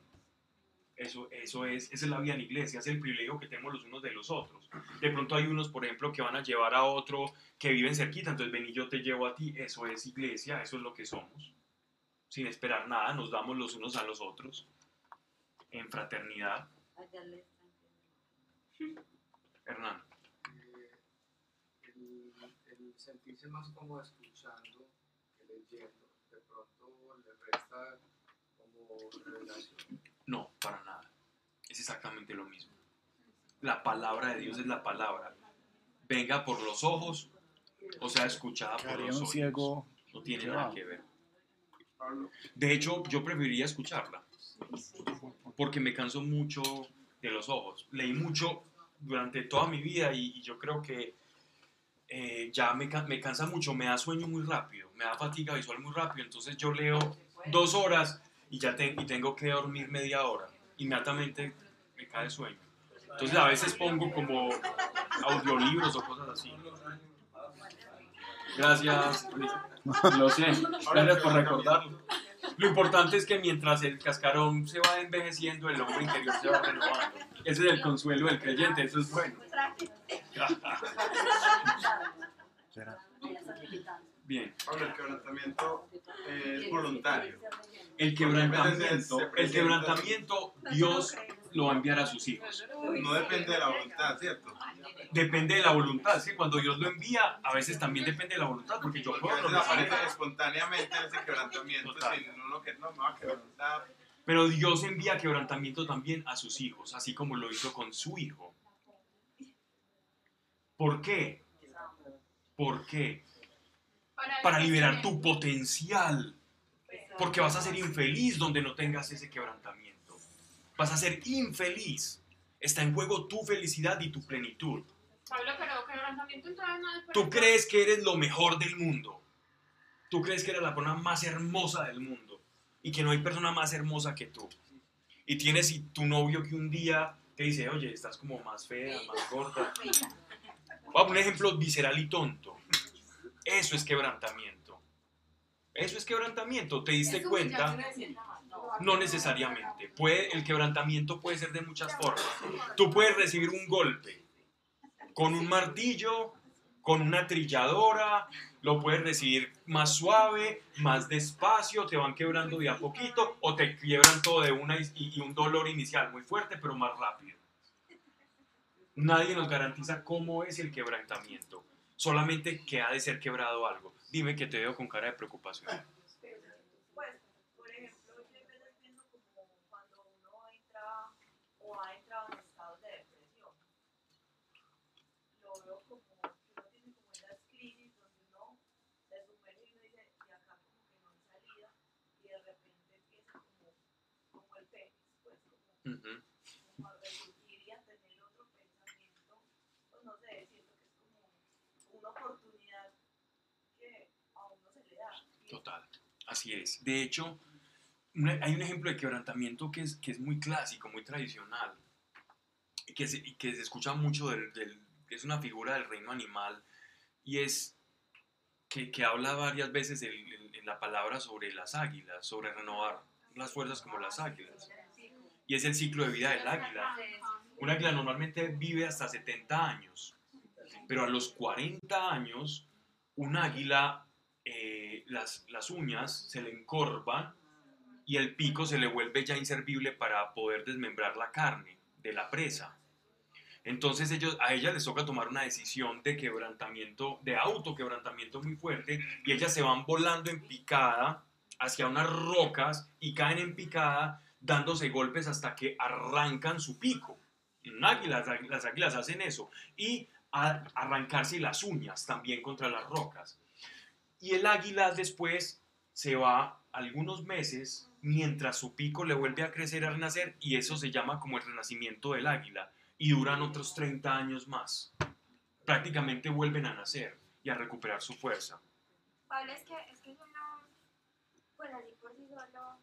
A: Eso, eso es, esa es la vida en iglesia, es el privilegio que tenemos los unos de los otros. De pronto hay unos, por ejemplo, que van a llevar a otro que viven cerquita, entonces ven y yo te llevo a ti, eso es iglesia, eso es lo que somos. Sin esperar nada, nos damos los unos a los otros, en fraternidad. Hernán.
J: El, sentirse más cómodo escuchando que leyendo, de pronto le resta como revelación.
A: No, para nada. Es exactamente lo mismo. La palabra de Dios es la palabra. Venga por los ojos, o sea, escuchada por los oídos.
I: ciego.
A: No tiene nada que ver. De hecho, yo preferiría escucharla. Porque me canso mucho de los ojos. Leí mucho durante toda mi vida y, y yo creo que eh, ya me, me cansa mucho, me da sueño muy rápido, me da fatiga visual muy rápido. Entonces yo leo dos horas y ya te- y tengo que dormir media hora. Inmediatamente me cae sueño. Entonces a veces pongo como audiolibros o cosas así. Gracias, Luis. Lo sé. Gracias por recordarlo. Lo importante es que mientras el cascarón se va envejeciendo, el hombre interior se va renovando. Ese es el consuelo del creyente, eso es bueno. Bien.
G: Pablo, el quebrantamiento es voluntario.
A: El quebrantamiento, el quebrantamiento, Dios lo va a enviar a sus hijos.
G: No depende de la voluntad, ¿cierto?
A: Depende de la voluntad, ¿sí? Cuando Dios lo envía, a veces también depende de la voluntad, porque yo
G: Porque a
A: puedo
G: aparece espontáneamente ese quebrantamiento
A: Total.
G: sin uno que no me va a quebrantar.
A: Pero Dios envía quebrantamiento también a sus hijos, así como lo hizo con su hijo. ¿Por qué? ¿Por qué? Para liberar tu potencial. Porque vas a ser infeliz donde no tengas ese quebrantamiento. Vas a ser infeliz. Está en juego tu felicidad y tu plenitud.
B: Pablo, pero quebrantamiento entonces no es
A: Tú crees que eres lo mejor del mundo. Tú crees que eres la persona más hermosa del mundo. Y que no hay persona más hermosa que tú. Y tienes y tu novio que un día te dice, oye, estás como más fea, más gorda. Voy a poner un ejemplo visceral y tonto. Eso es quebrantamiento. Eso es quebrantamiento. ¿Te diste cuenta? No necesariamente. Puede, el quebrantamiento puede ser de muchas formas. Tú puedes recibir un golpe con un martillo, con una trilladora, lo puedes recibir más suave, más despacio, te van quebrando de a poquito o te quiebran todo de una y, y un dolor inicial muy fuerte, pero más rápido. Nadie nos garantiza cómo es el quebrantamiento, solamente que ha de ser quebrado algo. Dime que te veo con cara de preocupación.
E: Pues, por ejemplo, yo a veces pienso como cuando uno entra o ha entrado en estados de depresión. Lo veo como que uno tiene como esas crisis donde uno se sumerge y uno dice, y acá como que no hay salida, y de repente empieza como, como el fénix, pues como a resurgir y a tener otro pensamiento, pues no sé, siento que es como una oportunidad que a uno se le da. Y
A: Total, así es. De hecho, hay un ejemplo de quebrantamiento que es, que es muy clásico, muy tradicional, y que se, que se escucha mucho es una figura del reino animal, y es que, que habla varias veces en la palabra sobre las águilas, sobre renovar las fuerzas como las águilas. Y es el ciclo de vida del águila. Un águila normalmente vive hasta 70 años, pero a los 40 años, un águila, eh, las, las uñas se le encorvan y el pico se le vuelve ya inservible para poder desmembrar la carne de la presa. Entonces ellos, a ella les toca tomar una decisión de quebrantamiento, de autoquebrantamiento muy fuerte, y ellas se van volando en picada hacia unas rocas y caen en picada dándose golpes hasta que arrancan su pico. Un águila, las, águ- las águilas hacen eso. Y arrancarse las uñas también contra las rocas. Y el águila después se va algunos meses mientras su pico le vuelve a crecer, a renacer, y eso se llama como el renacimiento del águila. Y duran otros 30 años más. Prácticamente vuelven a nacer y a recuperar su fuerza.
H: Pablo, es que, es que uno, pues así por sí solo,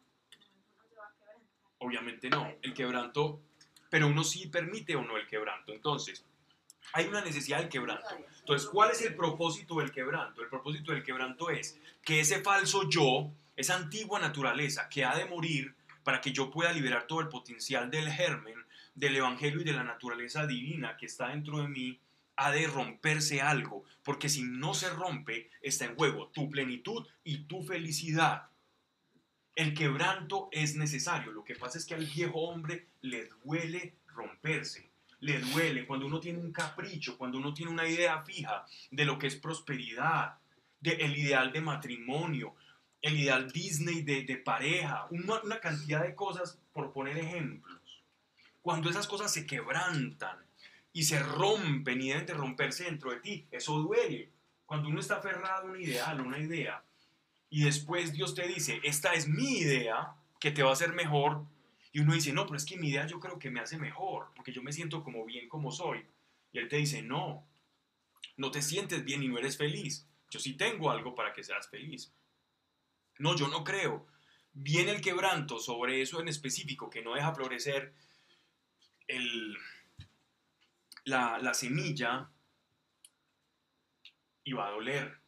H: uno se va a quebrantar.
A: Obviamente no. El quebranto, pero uno sí permite o no el quebranto. Entonces, hay una necesidad del quebranto. Entonces, ¿cuál es el propósito del quebranto? El propósito del quebranto es que ese falso yo, esa antigua naturaleza que ha de morir para que yo pueda liberar todo el potencial del germen, del evangelio y de la naturaleza divina que está dentro de mí, ha de romperse algo, porque si no se rompe, está en juego tu plenitud y tu felicidad. El quebranto es necesario. Lo que pasa es que al viejo hombre le duele romperse. Le duele cuando uno tiene un capricho, cuando uno tiene una idea fija de lo que es prosperidad, del el ideal de matrimonio, el ideal Disney de, de pareja, una, una cantidad de cosas, por poner ejemplos. Cuando esas cosas se quebrantan y se rompen y deben de romperse dentro de ti, eso duele. Cuando uno está aferrado a un ideal, a una idea, y después Dios te dice, esta es mi idea, que te va a hacer mejor, y uno dice, no, pero es que mi idea yo creo que me hace mejor, porque yo me siento como bien como soy. Y Él te dice, no, no te sientes bien y no eres feliz. Yo sí tengo algo para que seas feliz. No, yo no creo. Viene el quebranto sobre eso en específico que no deja florecer el, la, la semilla y va a doler.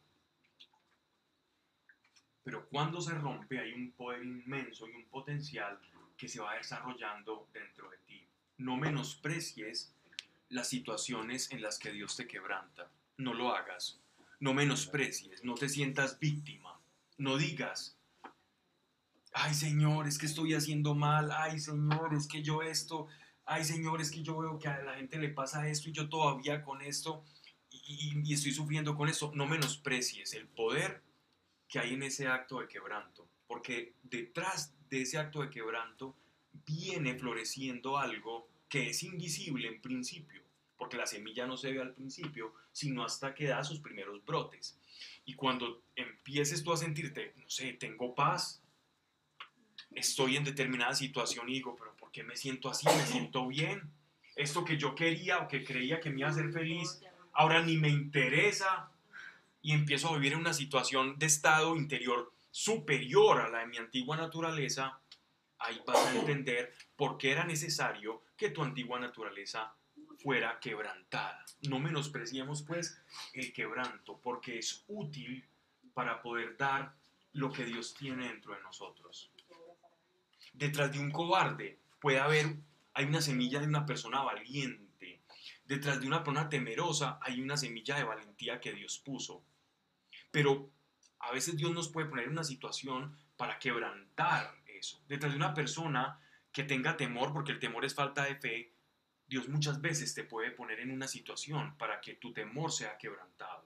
A: Pero cuando se rompe hay un poder inmenso y un potencial que se va desarrollando dentro de ti. No menosprecies las situaciones en las que Dios te quebranta. No lo hagas. No menosprecies. No te sientas víctima. No digas, ay Señor, es que estoy haciendo mal. Ay Señor, es que yo esto. Ay Señor, es que yo veo que a la gente le pasa esto y yo todavía con esto y, estoy sufriendo con esto. No menosprecies el poder que hay en ese acto de quebranto, porque detrás de ese acto de quebranto viene floreciendo algo que es invisible en principio, porque la semilla no se ve al principio, sino hasta que da sus primeros brotes. Y cuando empieces tú a sentirte, no sé, tengo paz, estoy en determinada situación y digo, pero ¿por qué me siento así? ¿Me siento bien? Esto que yo quería o que creía que me iba a hacer feliz, ahora ni me interesa, y empiezo a vivir en una situación de estado interior superior a la de mi antigua naturaleza, ahí vas a entender por qué era necesario que tu antigua naturaleza fuera quebrantada. No menospreciemos pues el quebranto, porque es útil para poder dar lo que Dios tiene dentro de nosotros. Detrás de un cobarde puede haber, hay una semilla de una persona valiente. Detrás de una persona temerosa hay una semilla de valentía que Dios puso. Pero a veces Dios nos puede poner en una situación para quebrantar eso. Detrás de una persona que tenga temor, porque el temor es falta de fe, Dios muchas veces te puede poner en una situación para que tu temor sea quebrantado.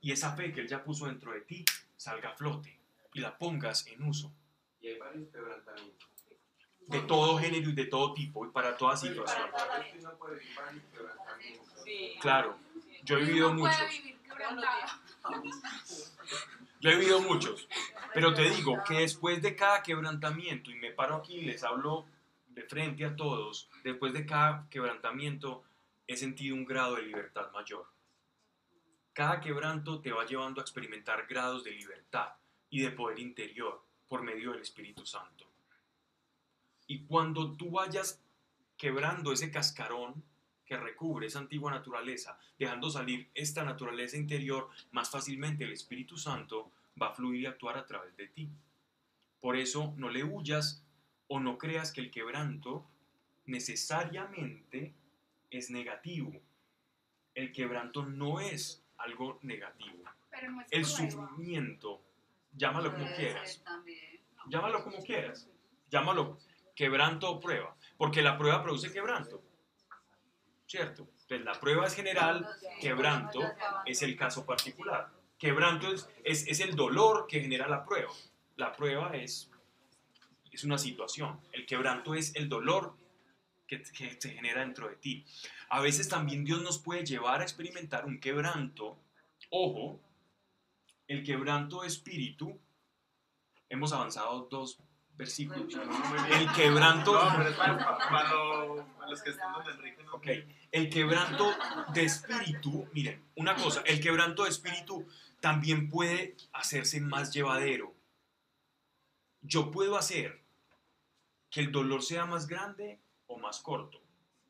A: Y esa fe que Él ya puso dentro de ti salga a flote y la pongas en uso.
J: Y hay varios quebrantamientos.
A: De todo género y de todo tipo y para toda situación. Claro, yo he vivido muchos. Yo he vivido muchos. Pero te digo que después de cada quebrantamiento, y me paro aquí y les hablo de frente a todos, después de cada quebrantamiento he sentido un grado de libertad mayor. Cada quebranto te va llevando a experimentar grados de libertad y de poder interior por medio del Espíritu Santo. Y cuando tú vayas quebrando ese cascarón que recubre esa antigua naturaleza, dejando salir esta naturaleza interior, más fácilmente el Espíritu Santo va a fluir y actuar a través de ti. Por eso no le huyas o no creas que el quebranto necesariamente es negativo. El quebranto no es algo negativo.
B: Pero no es
A: El
B: prueba.
A: sufrimiento, llámalo como quieras, llámalo como quieras, llámalo quebranto o prueba, porque la prueba produce quebranto, ¿cierto? Entonces la prueba es general, quebranto es el caso particular. Quebranto es, es, el dolor que genera la prueba. La prueba es, es una situación. El quebranto es el dolor que, que se genera dentro de ti. A veces también Dios nos puede llevar a experimentar un quebranto. Ojo, el quebranto de espíritu. Hemos avanzado dos versículos. El quebranto...
G: No, pero es para los que están donde Enrique no.
A: Ok, el quebranto de espíritu, miren, una cosa, el quebranto de espíritu también puede hacerse más llevadero. Yo puedo hacer que el dolor sea más grande o más corto.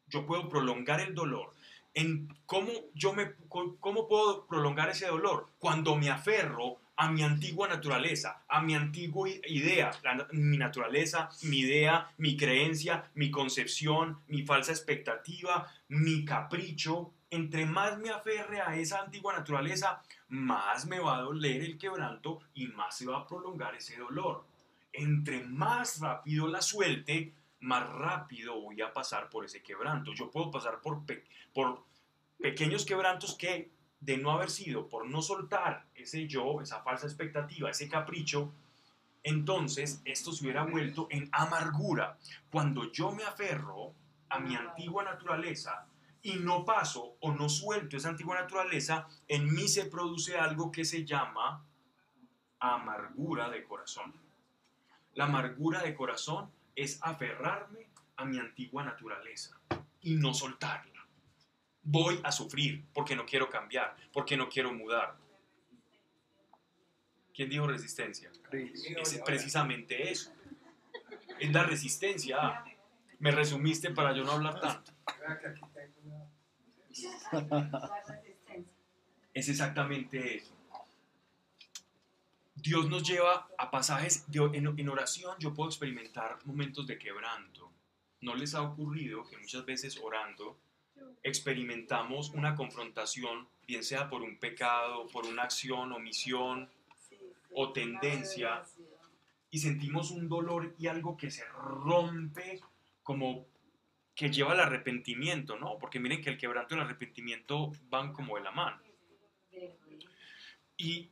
A: Yo puedo prolongar el dolor. En cómo, yo me, ¿Cómo puedo prolongar ese dolor? Cuando me aferro a mi antigua naturaleza, a mi antigua idea, mi naturaleza, mi idea, mi creencia, mi concepción, mi falsa expectativa, mi capricho. Entre más me aferre a esa antigua naturaleza, más me va a doler el quebranto y más se va a prolongar ese dolor. Entre más rápido la suelte, más rápido voy a pasar por ese quebranto. Yo puedo pasar por pequeños quebrantos que de no haber sido, por no soltar ese yo, esa falsa expectativa, ese capricho, entonces esto se hubiera vuelto en amargura. Cuando yo me aferro a mi antigua naturaleza y no paso o no suelto esa antigua naturaleza, en mí se produce algo que se llama amargura de corazón. La amargura de corazón es aferrarme a mi antigua naturaleza y no soltarla. Voy a sufrir porque no quiero cambiar, porque no quiero mudar. ¿Quién dijo resistencia? Es precisamente eso. Es la resistencia. Me resumiste para yo no hablar tanto. Es exactamente eso. Dios nos lleva a pasajes, de, en, en oración yo puedo experimentar momentos de quebranto. ¿No les ha ocurrido que muchas veces orando experimentamos una confrontación, bien sea por un pecado, por una acción, omisión, o tendencia, y sentimos un dolor y algo que se rompe como que lleva al arrepentimiento, ¿no? Porque miren que el quebranto y el arrepentimiento van como de la mano. Y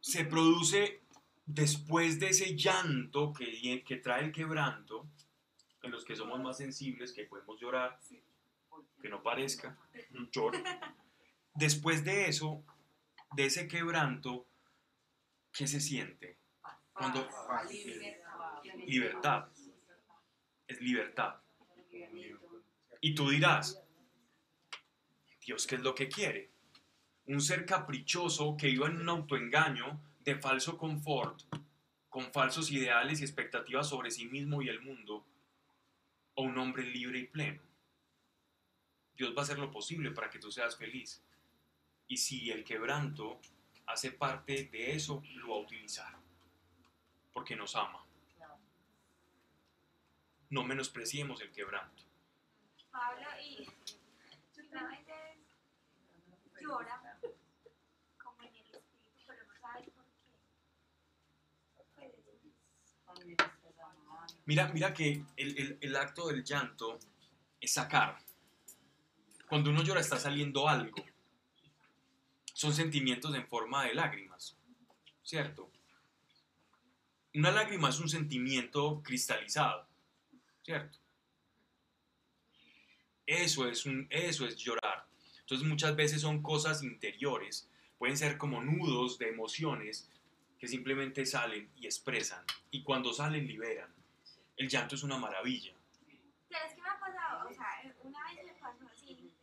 A: se produce después de ese llanto que, que trae el quebranto, en los que somos más sensibles, que podemos llorar, que no parezca, lloro. Después de eso, de ese quebranto, ¿qué se siente? Cuando
D: libertad.
A: es libertad. Y tú dirás, Dios, ¿qué es lo que quiere? Un ser caprichoso que viva en un autoengaño de falso confort, con falsos ideales y expectativas sobre sí mismo y el mundo, o un hombre libre y pleno. Dios va a hacer lo posible para que tú seas feliz. Y si el quebranto hace parte de eso, lo va a utilizar, porque nos ama. No menospreciemos el quebranto.
H: Pablo y vez llora como en el espíritu, pero no sabe por qué. Pues,
A: Mira, mira que el, el- acto del llanto es sacar. Cuando uno llora está saliendo algo. Son sentimientos en forma de lágrimas, ¿cierto? Una lágrima es un sentimiento cristalizado, ¿cierto? Eso es, un, eso es llorar. Entonces muchas veces son cosas interiores, pueden ser como nudos de emociones que simplemente salen y expresan. Y cuando salen liberan. El llanto es una maravilla.
H: Pero es que me ha pasado, o sea, una vez me pasó así,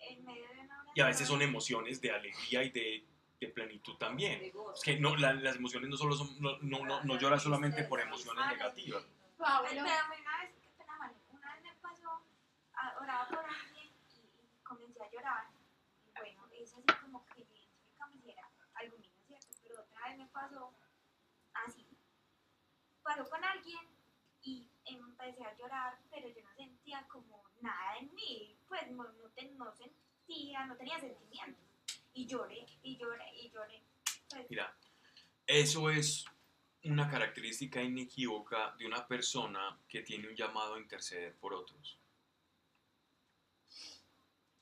H: en medio de una
A: Y a veces son emociones de alegría y de, de plenitud también. Es que no, la- las emociones no solo son, no, no, no, no lloras solamente por emociones negativas.
B: Pablo,
H: Pero una vez, una vez me pasó, a- oraba por alguien y, comencé a llorar. Y bueno, es así como que como si era algo mío, ¿cierto? Pero otra vez me pasó así. Pasó con alguien empecé a llorar, pero yo no sentía como nada en mí. Pues no, no, no sentía, no tenía sentimientos. Y lloré, y lloré, y lloré. Pues,
A: Mira, eso es una característica inequívoca de una persona que tiene un llamado a interceder por otros.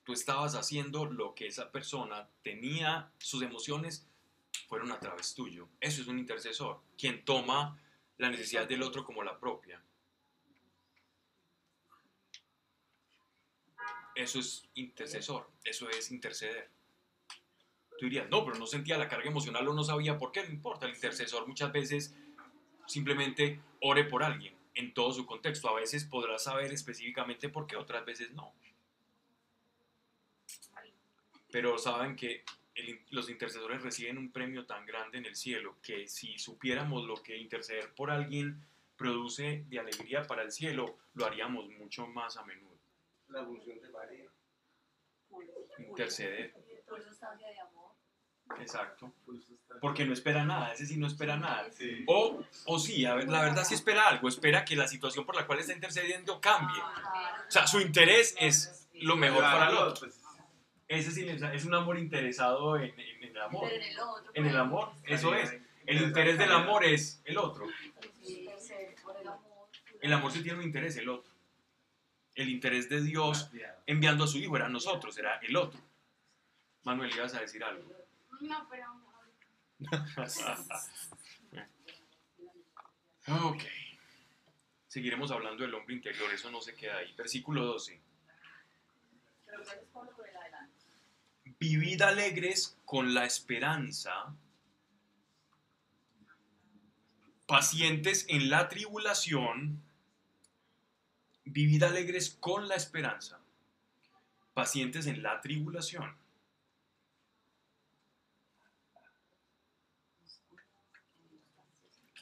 A: Tú estabas haciendo lo que esa persona tenía, sus emociones fueron a través tuyo. Eso es un intercesor, quien toma la necesidad del otro como la propia. Eso es intercesor, eso es interceder. Tú dirías, no, pero no sentía la carga emocional o no sabía por qué, no importa. El intercesor muchas veces simplemente ore por alguien en todo su contexto. A veces podrás saber específicamente por qué, otras veces no. Pero saben que el- los intercesores reciben un premio tan grande en el cielo que si supiéramos lo que interceder por alguien produce de alegría para el cielo, lo haríamos mucho más a menudo.
J: La función de María.
A: Interceder,
D: Por sustancia de amor.
A: exacto. Porque no espera nada, ese sí no espera nada.
J: Sí.
A: O, o sí, a ver, la verdad sí espera algo, espera que la situación por la cual está intercediendo cambie. O sea, su interés es lo mejor para el otro.
J: Pues,
A: Ese sí es un amor interesado en, en el amor.
D: En el
A: el
D: pues,
A: amor, eso es. El interés del amor es el otro.
D: sí, por el amor.
A: El amor sí tiene un interés, el otro. El interés de Dios enviando a su hijo era nosotros, era el otro. Manuel, ibas a decir algo.
B: No, pero
A: Ok. Seguiremos hablando del hombre interior, eso no se queda ahí. Versículo 12.
D: Pero gracias Pablo por el adelante.
A: Vivid alegres con la esperanza, pacientes en la tribulación, vivid alegres con la esperanza, pacientes en la tribulación.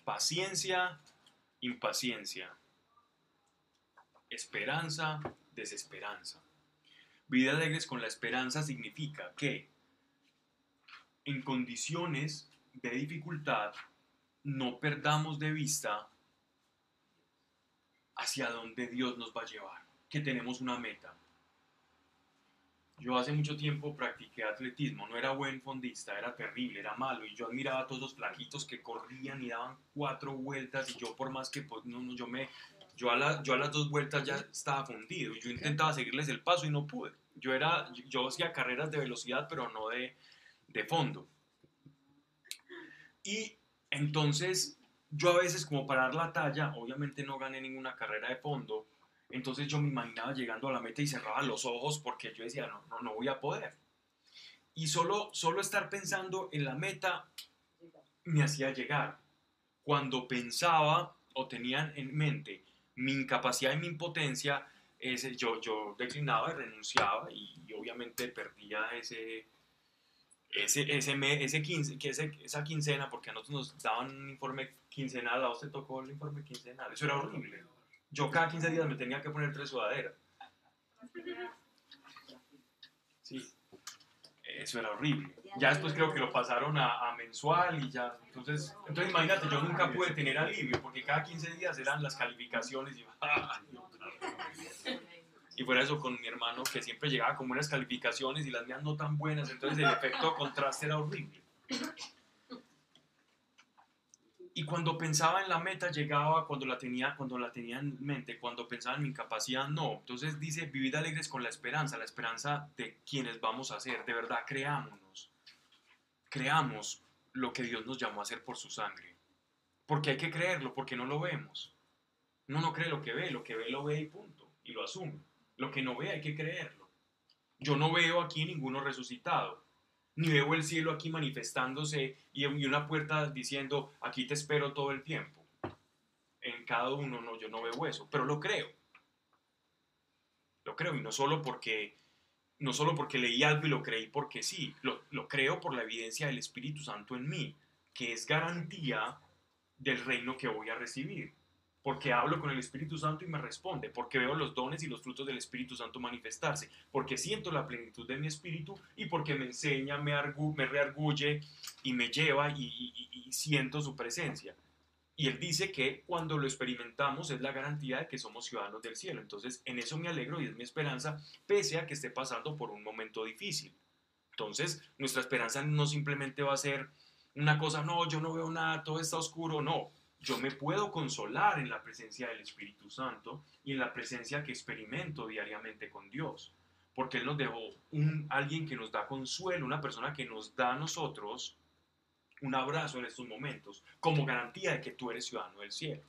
A: Paciencia, impaciencia. Esperanza, desesperanza. Vida alegres con la esperanza significa que en condiciones de dificultad no perdamos de vista hacia dónde Dios nos va a llevar, que tenemos una meta. Yo hace mucho tiempo practiqué atletismo, no era buen fondista, era terrible, era malo, y yo admiraba a todos los flaquitos que corrían y daban cuatro vueltas, y yo por más que, pues, no, no, yo me, yo a, la- yo a las dos vueltas ya estaba fundido, y yo intentaba seguirles el paso y no pude. Yo era, yo- yo hacía carreras de velocidad, pero no de, de fondo. Y entonces, yo a veces como para dar la talla, obviamente no gané ninguna carrera de fondo, entonces yo me imaginaba llegando a la meta y cerraba los ojos porque yo decía, no, no, no voy a poder. Y solo, solo estar pensando en la meta me hacía llegar. Cuando pensaba o tenía en mente mi incapacidad y mi impotencia, ese, yo, yo declinaba y renunciaba y, obviamente perdía ese, ese, ese, ese, ese- esa quincena, porque a nosotros nos daban un informe quincenal, a usted tocó el informe quincenal, eso era horrible. Yo cada 15 días me tenía que poner tres sudaderas. Sí, eso era horrible. Ya después creo que lo pasaron a, a mensual y ya. Entonces, entonces imagínate, yo nunca pude tener alivio porque cada 15 días eran las calificaciones y, y fuera eso con mi hermano que siempre llegaba con buenas calificaciones y las mías no tan buenas, entonces el efecto contraste era horrible. Y cuando pensaba en la meta llegaba cuando la tenía cuando la tenía en mente, cuando pensaba en mi incapacidad no. Entonces dice, vivid alegres con la esperanza, la esperanza de quienes vamos a ser, de verdad creámonos. Creamos lo que Dios nos llamó a hacer por su sangre. Porque hay que creerlo, porque no lo vemos. Uno no cree lo que ve, lo que ve lo ve y punto, y lo asume. Lo que no ve hay que creerlo. Yo no veo aquí ninguno resucitado, ni veo el cielo aquí manifestándose y una puerta diciendo, aquí te espero todo el tiempo. En cada uno, no, yo no veo eso, pero lo creo. Lo creo, y no solo porque, no solo porque leí algo y lo creí porque sí, lo, lo creo por la evidencia del Espíritu Santo en mí, que es garantía del reino que voy a recibir. Porque hablo con el Espíritu Santo y me responde, porque veo los dones y los frutos del Espíritu Santo manifestarse, porque siento la plenitud de mi espíritu y porque me enseña, me, argu- me reargulle y me lleva y, y- siento su presencia. Y él dice que cuando lo experimentamos es la garantía de que somos ciudadanos del cielo. Entonces, en eso me alegro y es mi esperanza, pese a que esté pasando por un momento difícil. Entonces, nuestra esperanza no simplemente va a ser una cosa, no, yo no veo nada, todo está oscuro, no. Yo me puedo consolar en la presencia del Espíritu Santo y en la presencia que experimento diariamente con Dios. Porque Él nos dejó un, alguien que nos da consuelo, una persona que nos da a nosotros un abrazo en estos momentos, como garantía de que tú eres ciudadano del cielo.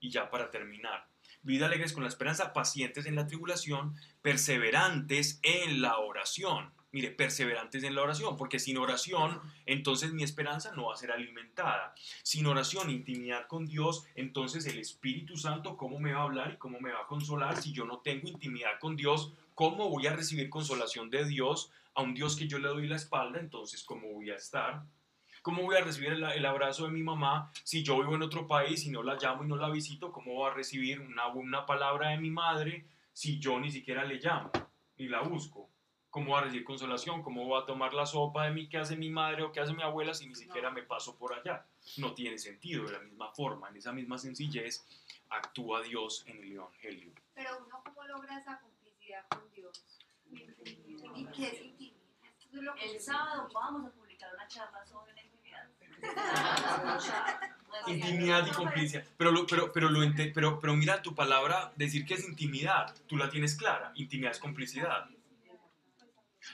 A: Y ya para terminar, vida alegres con la esperanza, pacientes en la tribulación, perseverantes en la oración. Mire, perseverantes en la oración, porque sin oración, entonces mi esperanza no va a ser alimentada. Sin oración, intimidad con Dios, entonces el Espíritu Santo, ¿cómo me va a hablar y cómo me va a consolar? Si yo no tengo intimidad con Dios, ¿cómo voy a recibir consolación de Dios a un Dios que yo le doy la espalda? Entonces, ¿cómo voy a estar? ¿Cómo voy a recibir el, abrazo de mi mamá si yo vivo en otro país y no la llamo y no la visito? ¿Cómo voy a recibir una, una palabra de mi madre si yo ni siquiera le llamo ni la busco? ¿Cómo voy a recibir consolación? ¿Cómo voy a tomar la sopa de mí que hace mi madre o que hace mi abuela si ni siquiera me paso por allá? No tiene sentido. De la misma forma, en esa misma sencillez, actúa Dios en el Evangelio.
H: Pero uno, ¿cómo logra esa complicidad con Dios? ¿Y qué es intimidad?
D: El sábado vamos a publicar una charla sobre la intimidad.
A: Intimidad y complicidad. Pero, lo- pero, pero, lo ente- pero, pero mira tu palabra, decir que es intimidad, tú la tienes clara. Intimidad es complicidad.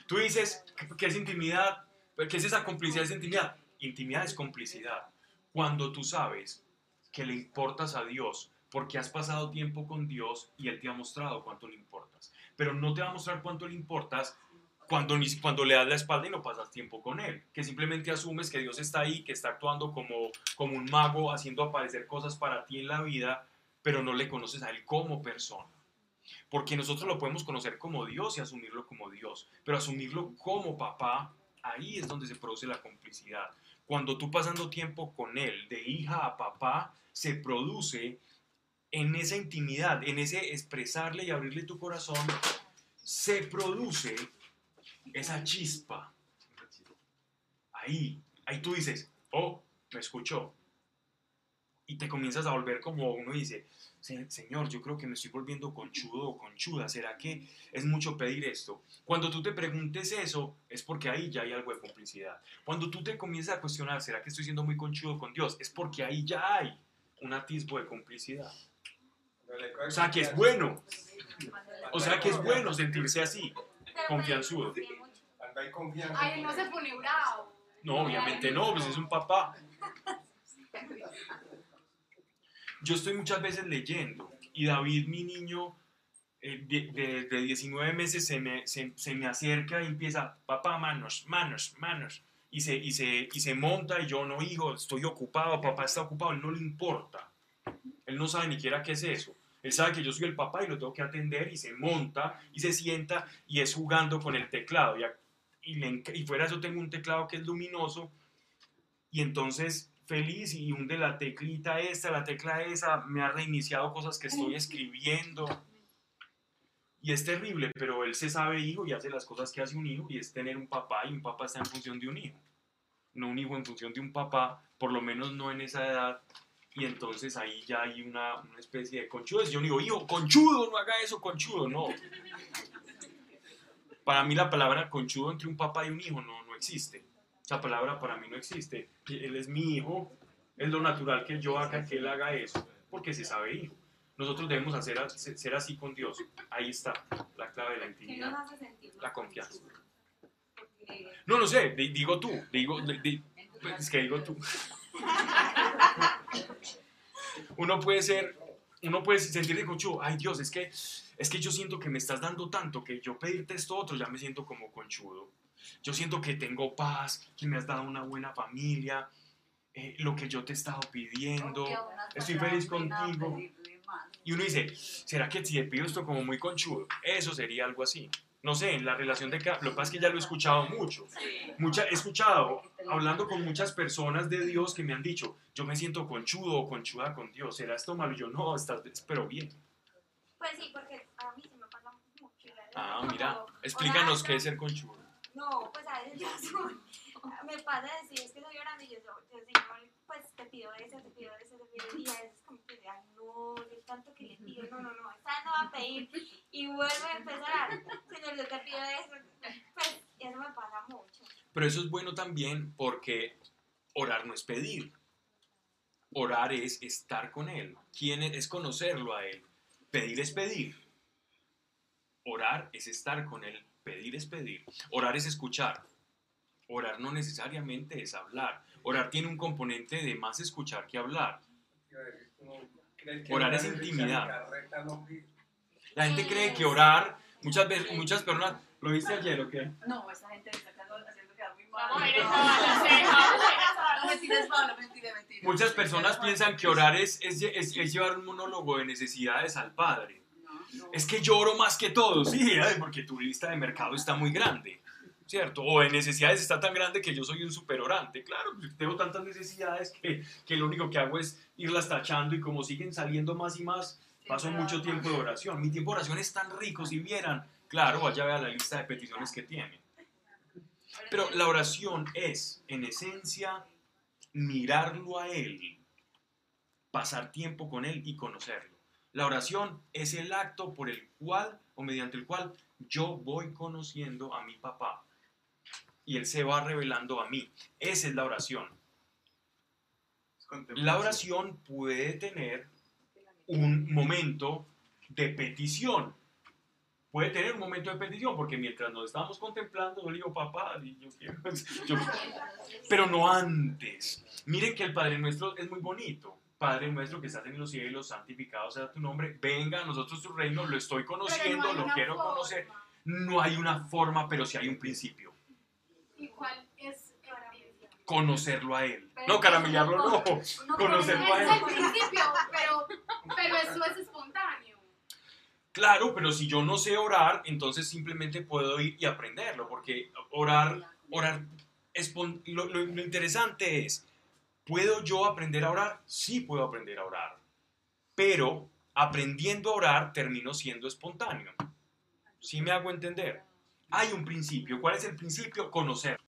A: Tú dices que es intimidad, ¿qué es esa complicidad? Es intimidad. Intimidad es complicidad. Cuando tú sabes que le importas a Dios porque has pasado tiempo con Dios y Él te ha mostrado cuánto le importas. Pero no te va a mostrar cuánto le importas cuando, ni, cuando le das la espalda y no pasas tiempo con Él. Que simplemente asumes que Dios está ahí, que está actuando como, como un mago, haciendo aparecer cosas para ti en la vida, pero no le conoces a Él como persona. Porque nosotros lo podemos conocer como Dios y asumirlo como Dios, pero asumirlo como papá, ahí es donde se produce la complicidad. Cuando tú pasando tiempo con Él, de hija a papá, se produce en esa intimidad, en ese expresarle y abrirle tu corazón, se produce esa chispa. Ahí, ahí tú dices, oh, me escuchó. Y te comienzas a volver como uno dice, "Se- Señor, yo creo que me estoy volviendo conchudo o conchuda. ¿Será que es mucho pedir esto? Cuando tú te preguntes eso, es porque ahí ya hay algo de complicidad. Cuando tú te comienzas a cuestionar, ¿será que estoy siendo muy conchudo con Dios? Es porque ahí ya hay un atisbo de complicidad. O sea, que es bueno. O sea, que es bueno sentirse así, confianzudo.
B: Ay, no se pone bravo.
A: No, obviamente no, pues es un papá. Yo estoy muchas veces leyendo y David, mi niño eh, de, de- de 19 meses, se me, se, me acerca y empieza, papá, manos, manos, manos. Y se, y, se, y se monta y yo no, hijo, estoy ocupado, papá está ocupado, él no le importa. Él no sabe ni siquiera qué es eso. Él sabe que yo soy el papá y lo tengo que atender y se monta y se sienta y es jugando con el teclado. Y, y, le y fuera eso tengo un teclado que es luminoso y entonces feliz y hunde la teclita esta, la tecla esa, me ha reiniciado cosas que estoy escribiendo. Y es terrible, pero él se sabe hijo y hace las cosas que hace un hijo y es tener un papá y un papá está en función de un hijo. No un hijo en función de un papá, por lo menos no en esa edad. Y entonces ahí ya hay una, una especie de conchudo. Yo no digo, hijo, conchudo, no haga eso, conchudo, no. Para mí la palabra conchudo entre un papá y un hijo no, no existe. Esa palabra para mí no existe. Él es mi hijo, es lo natural que yo haga, que él haga eso, porque se sabe hijo. Nosotros debemos hacer, ser así con Dios. Ahí está la clave de la
H: ¿Qué nos
A: intimidad,
H: sentir
A: la confianza. No, no sé, di- digo tú, digo, di- di- es que digo tú. Uno puede ser, uno puede sentirse conchudo, ay Dios, es que, es que yo siento que me estás dando tanto que yo pedirte esto otro ya me siento como conchudo. Yo siento que tengo paz, que me has dado una buena familia, eh, lo que yo te he estado pidiendo,
D: unas
A: estoy feliz contigo. Y uno dice, ¿será que si le pido esto como muy conchudo? Eso sería algo así. No sé, en la relación de cada... Lo que pasa es que ya lo he escuchado mucho. Mucha, he escuchado, hablando con muchas personas de Dios que me han dicho, yo me siento conchudo o conchuda con Dios. ¿Será esto malo? Y yo, no, estás, pero bien.
H: Pues sí, porque a mí se me pasa mucho.
A: Ah, mira, explícanos qué es ser conchudo.
H: No, pues a veces yo soy, me pasa decir, es que estoy llorando y yo, yo, señor, pues te pido eso, te pido eso, te pido y a veces como que, ay no, yo tanto que le pido, no, no, no, esta no va a pedir y vuelve a empezar, señor, yo te pido eso, pues eso me pasa mucho.
A: Pero eso es bueno también porque orar no es pedir. Orar es estar con Él. ¿Quién es? Es conocerlo a Él. Pedir es pedir. Orar es estar con Él. Pedir es pedir. Orar es escuchar. Orar no necesariamente es hablar. Orar tiene un componente de más escuchar que hablar. Orar es intimidad. La gente cree que orar, muchas veces, muchas personas, ¿lo viste ayer o qué?
D: No, esa gente está haciendo haciendo quedar muy mal. No, mentiras, Pablo.
A: Muchas personas piensan que orar es, es, es- es llevar un monólogo de necesidades al Padre. Es que lloro más que todos. Sí, porque tu lista de mercado está muy grande. ¿cierto? O en necesidades está tan grande que yo soy un superorante. Claro, pues, tengo tantas necesidades que, que lo único que hago es irlas tachando y como siguen saliendo más y más, paso mucho tiempo de oración. Mi tiempo de oración es tan rico, si vieran. Claro, vaya a ver la lista de peticiones que tiene. Pero la oración es, en esencia, mirarlo a Él, pasar tiempo con Él y conocerlo. La oración es el acto por el cual o mediante el cual yo voy conociendo a mi papá y Él se va revelando a mí. Esa es la oración. La oración puede tener un momento de petición. Puede tener un momento de petición, porque mientras nos estamos contemplando, yo le digo, papá, y yo quiero- yo- pero no antes. Miren que el Padre Nuestro es muy bonito. Padre nuestro que estás en los cielos, santificado sea tu nombre. Venga a nosotros tu reino, lo estoy
B: no
A: conociendo,
B: hay
A: lo quiero
B: forma.
A: conocer. No hay una forma, pero sí hay un principio.
B: ¿Y cuál es el?
A: Conocerlo a Él.
D: Pero
A: No caramellarlo, no.
D: Uno
A: Conocerlo
D: conoce-
A: a
B: Ese es
A: Él.
B: el principio, pero, pero eso es espontáneo.
A: Claro, pero si yo no sé orar, entonces simplemente puedo ir y aprenderlo, porque orar, orar, lo, lo- lo interesante es, ¿puedo yo aprender a orar? Sí puedo aprender a orar, pero aprendiendo a orar termino siendo espontáneo. ¿Sí me hago entender? Hay un principio. ¿Cuál es el principio? Conocer.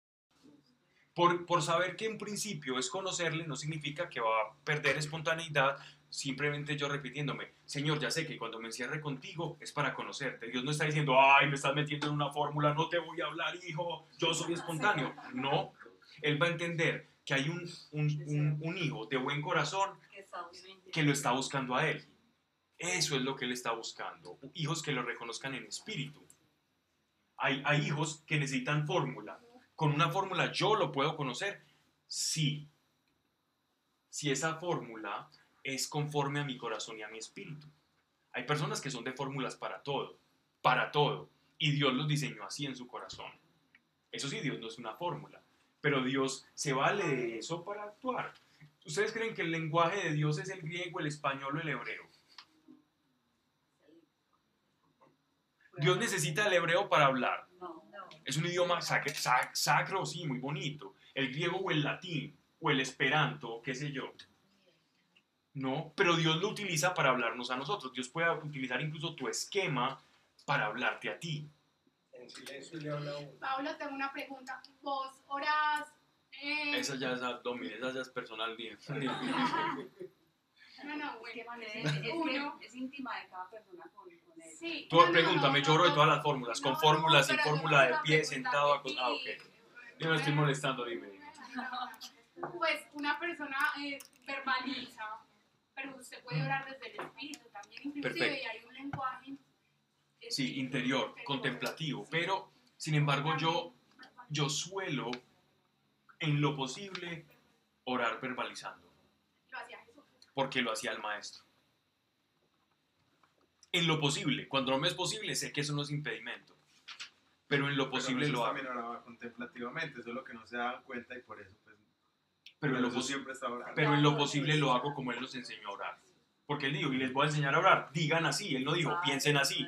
A: Por, por saber que un principio es conocerle no significa que va a perder espontaneidad simplemente yo repitiéndome, Señor, ya sé que cuando me encierre contigo es para conocerte. Dios no está diciendo, ay, me estás metiendo en una fórmula, no te voy a hablar, hijo, yo soy espontáneo. No, Él va a entender que hay un, un- un- un hijo de buen corazón
D: que
A: lo está buscando a Él. Eso es lo que Él está buscando. Hijos que lo reconozcan en espíritu. Hay, hay hijos que necesitan fórmula. Con una fórmula yo lo puedo conocer. Sí. Si esa fórmula es conforme a mi corazón y a mi espíritu. Hay personas que son de fórmulas para todo. Para todo. Y Dios los diseñó así en su corazón. Eso sí, Dios no es una fórmula. Pero Dios se vale de eso para actuar. ¿Ustedes creen que el lenguaje de Dios es el griego, el español o el hebreo? Dios necesita el hebreo para hablar. Es un idioma sacro, sac- sacro, sí, muy bonito. El griego o el latín o el esperanto, qué sé yo. No, pero Dios lo utiliza para hablarnos a nosotros. Dios puede utilizar incluso tu esquema para hablarte a ti.
J: En silencio le habla a uno.
B: Pablo, tengo una pregunta. ¿Vos orás? eh,
A: Esa ya es abdomen, esa ya es personal. bien.
B: No, no, bueno.
D: Es, es-
B: Uno.
D: es íntima de cada persona con, con él.
B: Sí.
A: Tú
B: no, no,
A: pregúntame,
B: no,
A: yo oro de
B: no,
A: todas las fórmulas, con
B: no,
A: fórmula,
B: no,
A: sin
B: pero yo
A: fórmula, de pie, sentado, acostado. Ah, ok. Yo no estoy molestando, dime.
B: Pues una persona eh, verbaliza, pero usted puede orar desde el espíritu también, inclusive,
A: Perfecto.
B: y hay un lenguaje.
A: Sí, interior, contemplativo. Pero, sin embargo, yo, yo suelo, en lo posible, orar verbalizando,
B: Lo hacía Jesús.
A: porque lo hacía el maestro. En lo posible, cuando no me es posible, sé que eso no es impedimento, pero en lo posible lo hago.
G: también oraba contemplativamente, solo que no se daban cuenta y por eso, pues,
A: Pero en lo
G: eso siempre está.
A: Pero en lo posible lo hago como Él nos enseñó a orar. Porque Él dijo, y les voy a enseñar a orar, digan así. Él no dijo, piensen así.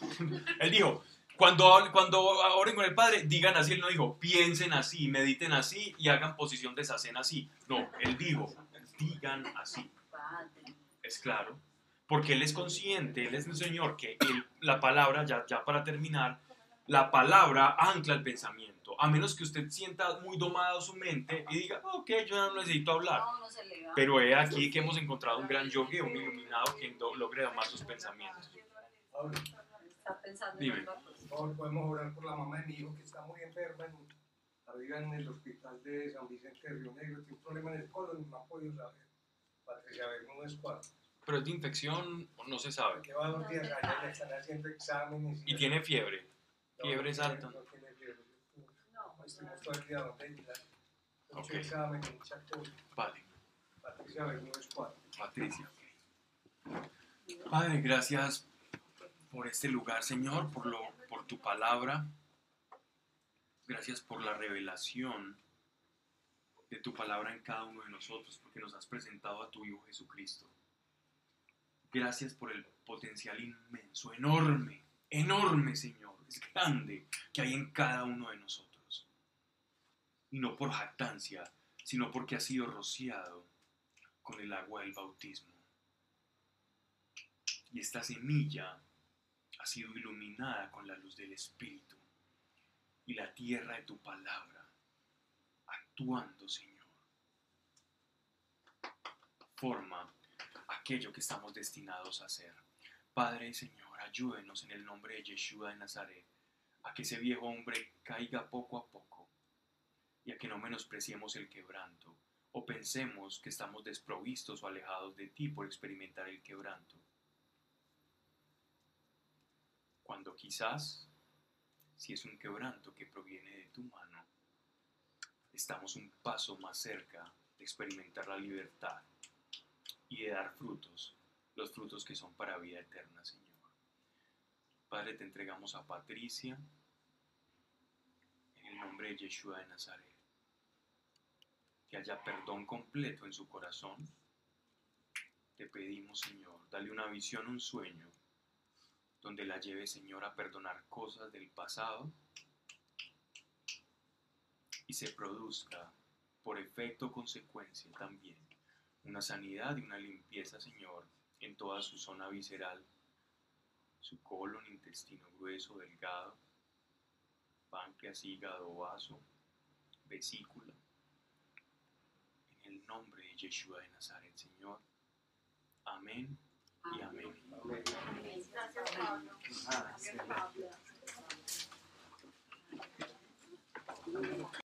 A: Él dijo, cuando, cuando oren con el Padre, digan así. Él no dijo, piensen así, mediten así y hagan posición de sacen así. No, Él dijo, digan así. Es claro. Porque Él es consciente, Él es un Señor que él- la palabra, ya, ya para terminar, la palabra ancla el pensamiento. A menos que usted sienta muy domada su mente y diga, ok, yo ya no necesito hablar. Pero he aquí que hemos encontrado un gran yogi, un iluminado que do- logre domar sus pensamientos.
D: Está pensando
A: Dime.
D: en
J: por favor, podemos orar por la mamá de mi hijo que está muy enferma en, arriba en el hospital de San Vicente de Río Negro. Tiene un problema en el colon y no ha podido saber. Patricia Bermúdez es cuatro.
A: Pero es de infección, no se sabe.
J: Lleva dos días allá, le están haciendo exámenes.
A: Y tiene fiebre.
J: No,
A: fiebre
J: no tiene-
A: alta.
J: No tiene fiebre.
D: No,
J: Estuvimos todo el día donde ella.
A: Ok.
J: Mucho examen, mucha cosa.
A: Vale,
J: Patricia Bermúdez cuatro.
A: Patricia. Padre, gracias por este lugar, Señor, por, lo, por tu palabra. Gracias por la revelación de tu palabra en cada uno de nosotros, porque nos has presentado a tu Hijo Jesucristo. Gracias por el potencial inmenso, enorme enorme, Señor, es grande que hay en cada uno de nosotros. Y no por jactancia, sino porque ha sido rociado con el agua del bautismo. Y esta semilla ha sido iluminada con la luz del Espíritu y la tierra de tu palabra, actuando, Señor. Forma aquello que estamos destinados a hacer. Padre, Señor, ayúdenos en el nombre de Yeshua de Nazaret a que ese viejo hombre caiga poco a poco y a que no menospreciemos el quebranto o pensemos que estamos desprovistos o alejados de ti por experimentar el quebranto. Cuando quizás, si es un quebranto que proviene de tu mano, estamos un paso más cerca de experimentar la libertad y de dar frutos, los frutos que son para vida eterna, Señor. Padre, te entregamos a Patricia en el nombre de Yeshua de Nazaret. Que haya perdón completo en su corazón. Te pedimos, Señor, dale una visión, un sueño, donde la lleve, Señor, a perdonar cosas del pasado y se produzca por efecto consecuencia también una sanidad y una limpieza, Señor, en toda su zona visceral, su colon, intestino grueso, delgado, páncreas, hígado, vaso, vesícula. En el nombre de Yeshua de Nazaret, Señor. Amén
C: Amen. Amen.
A: Grazie
C: a Paolo.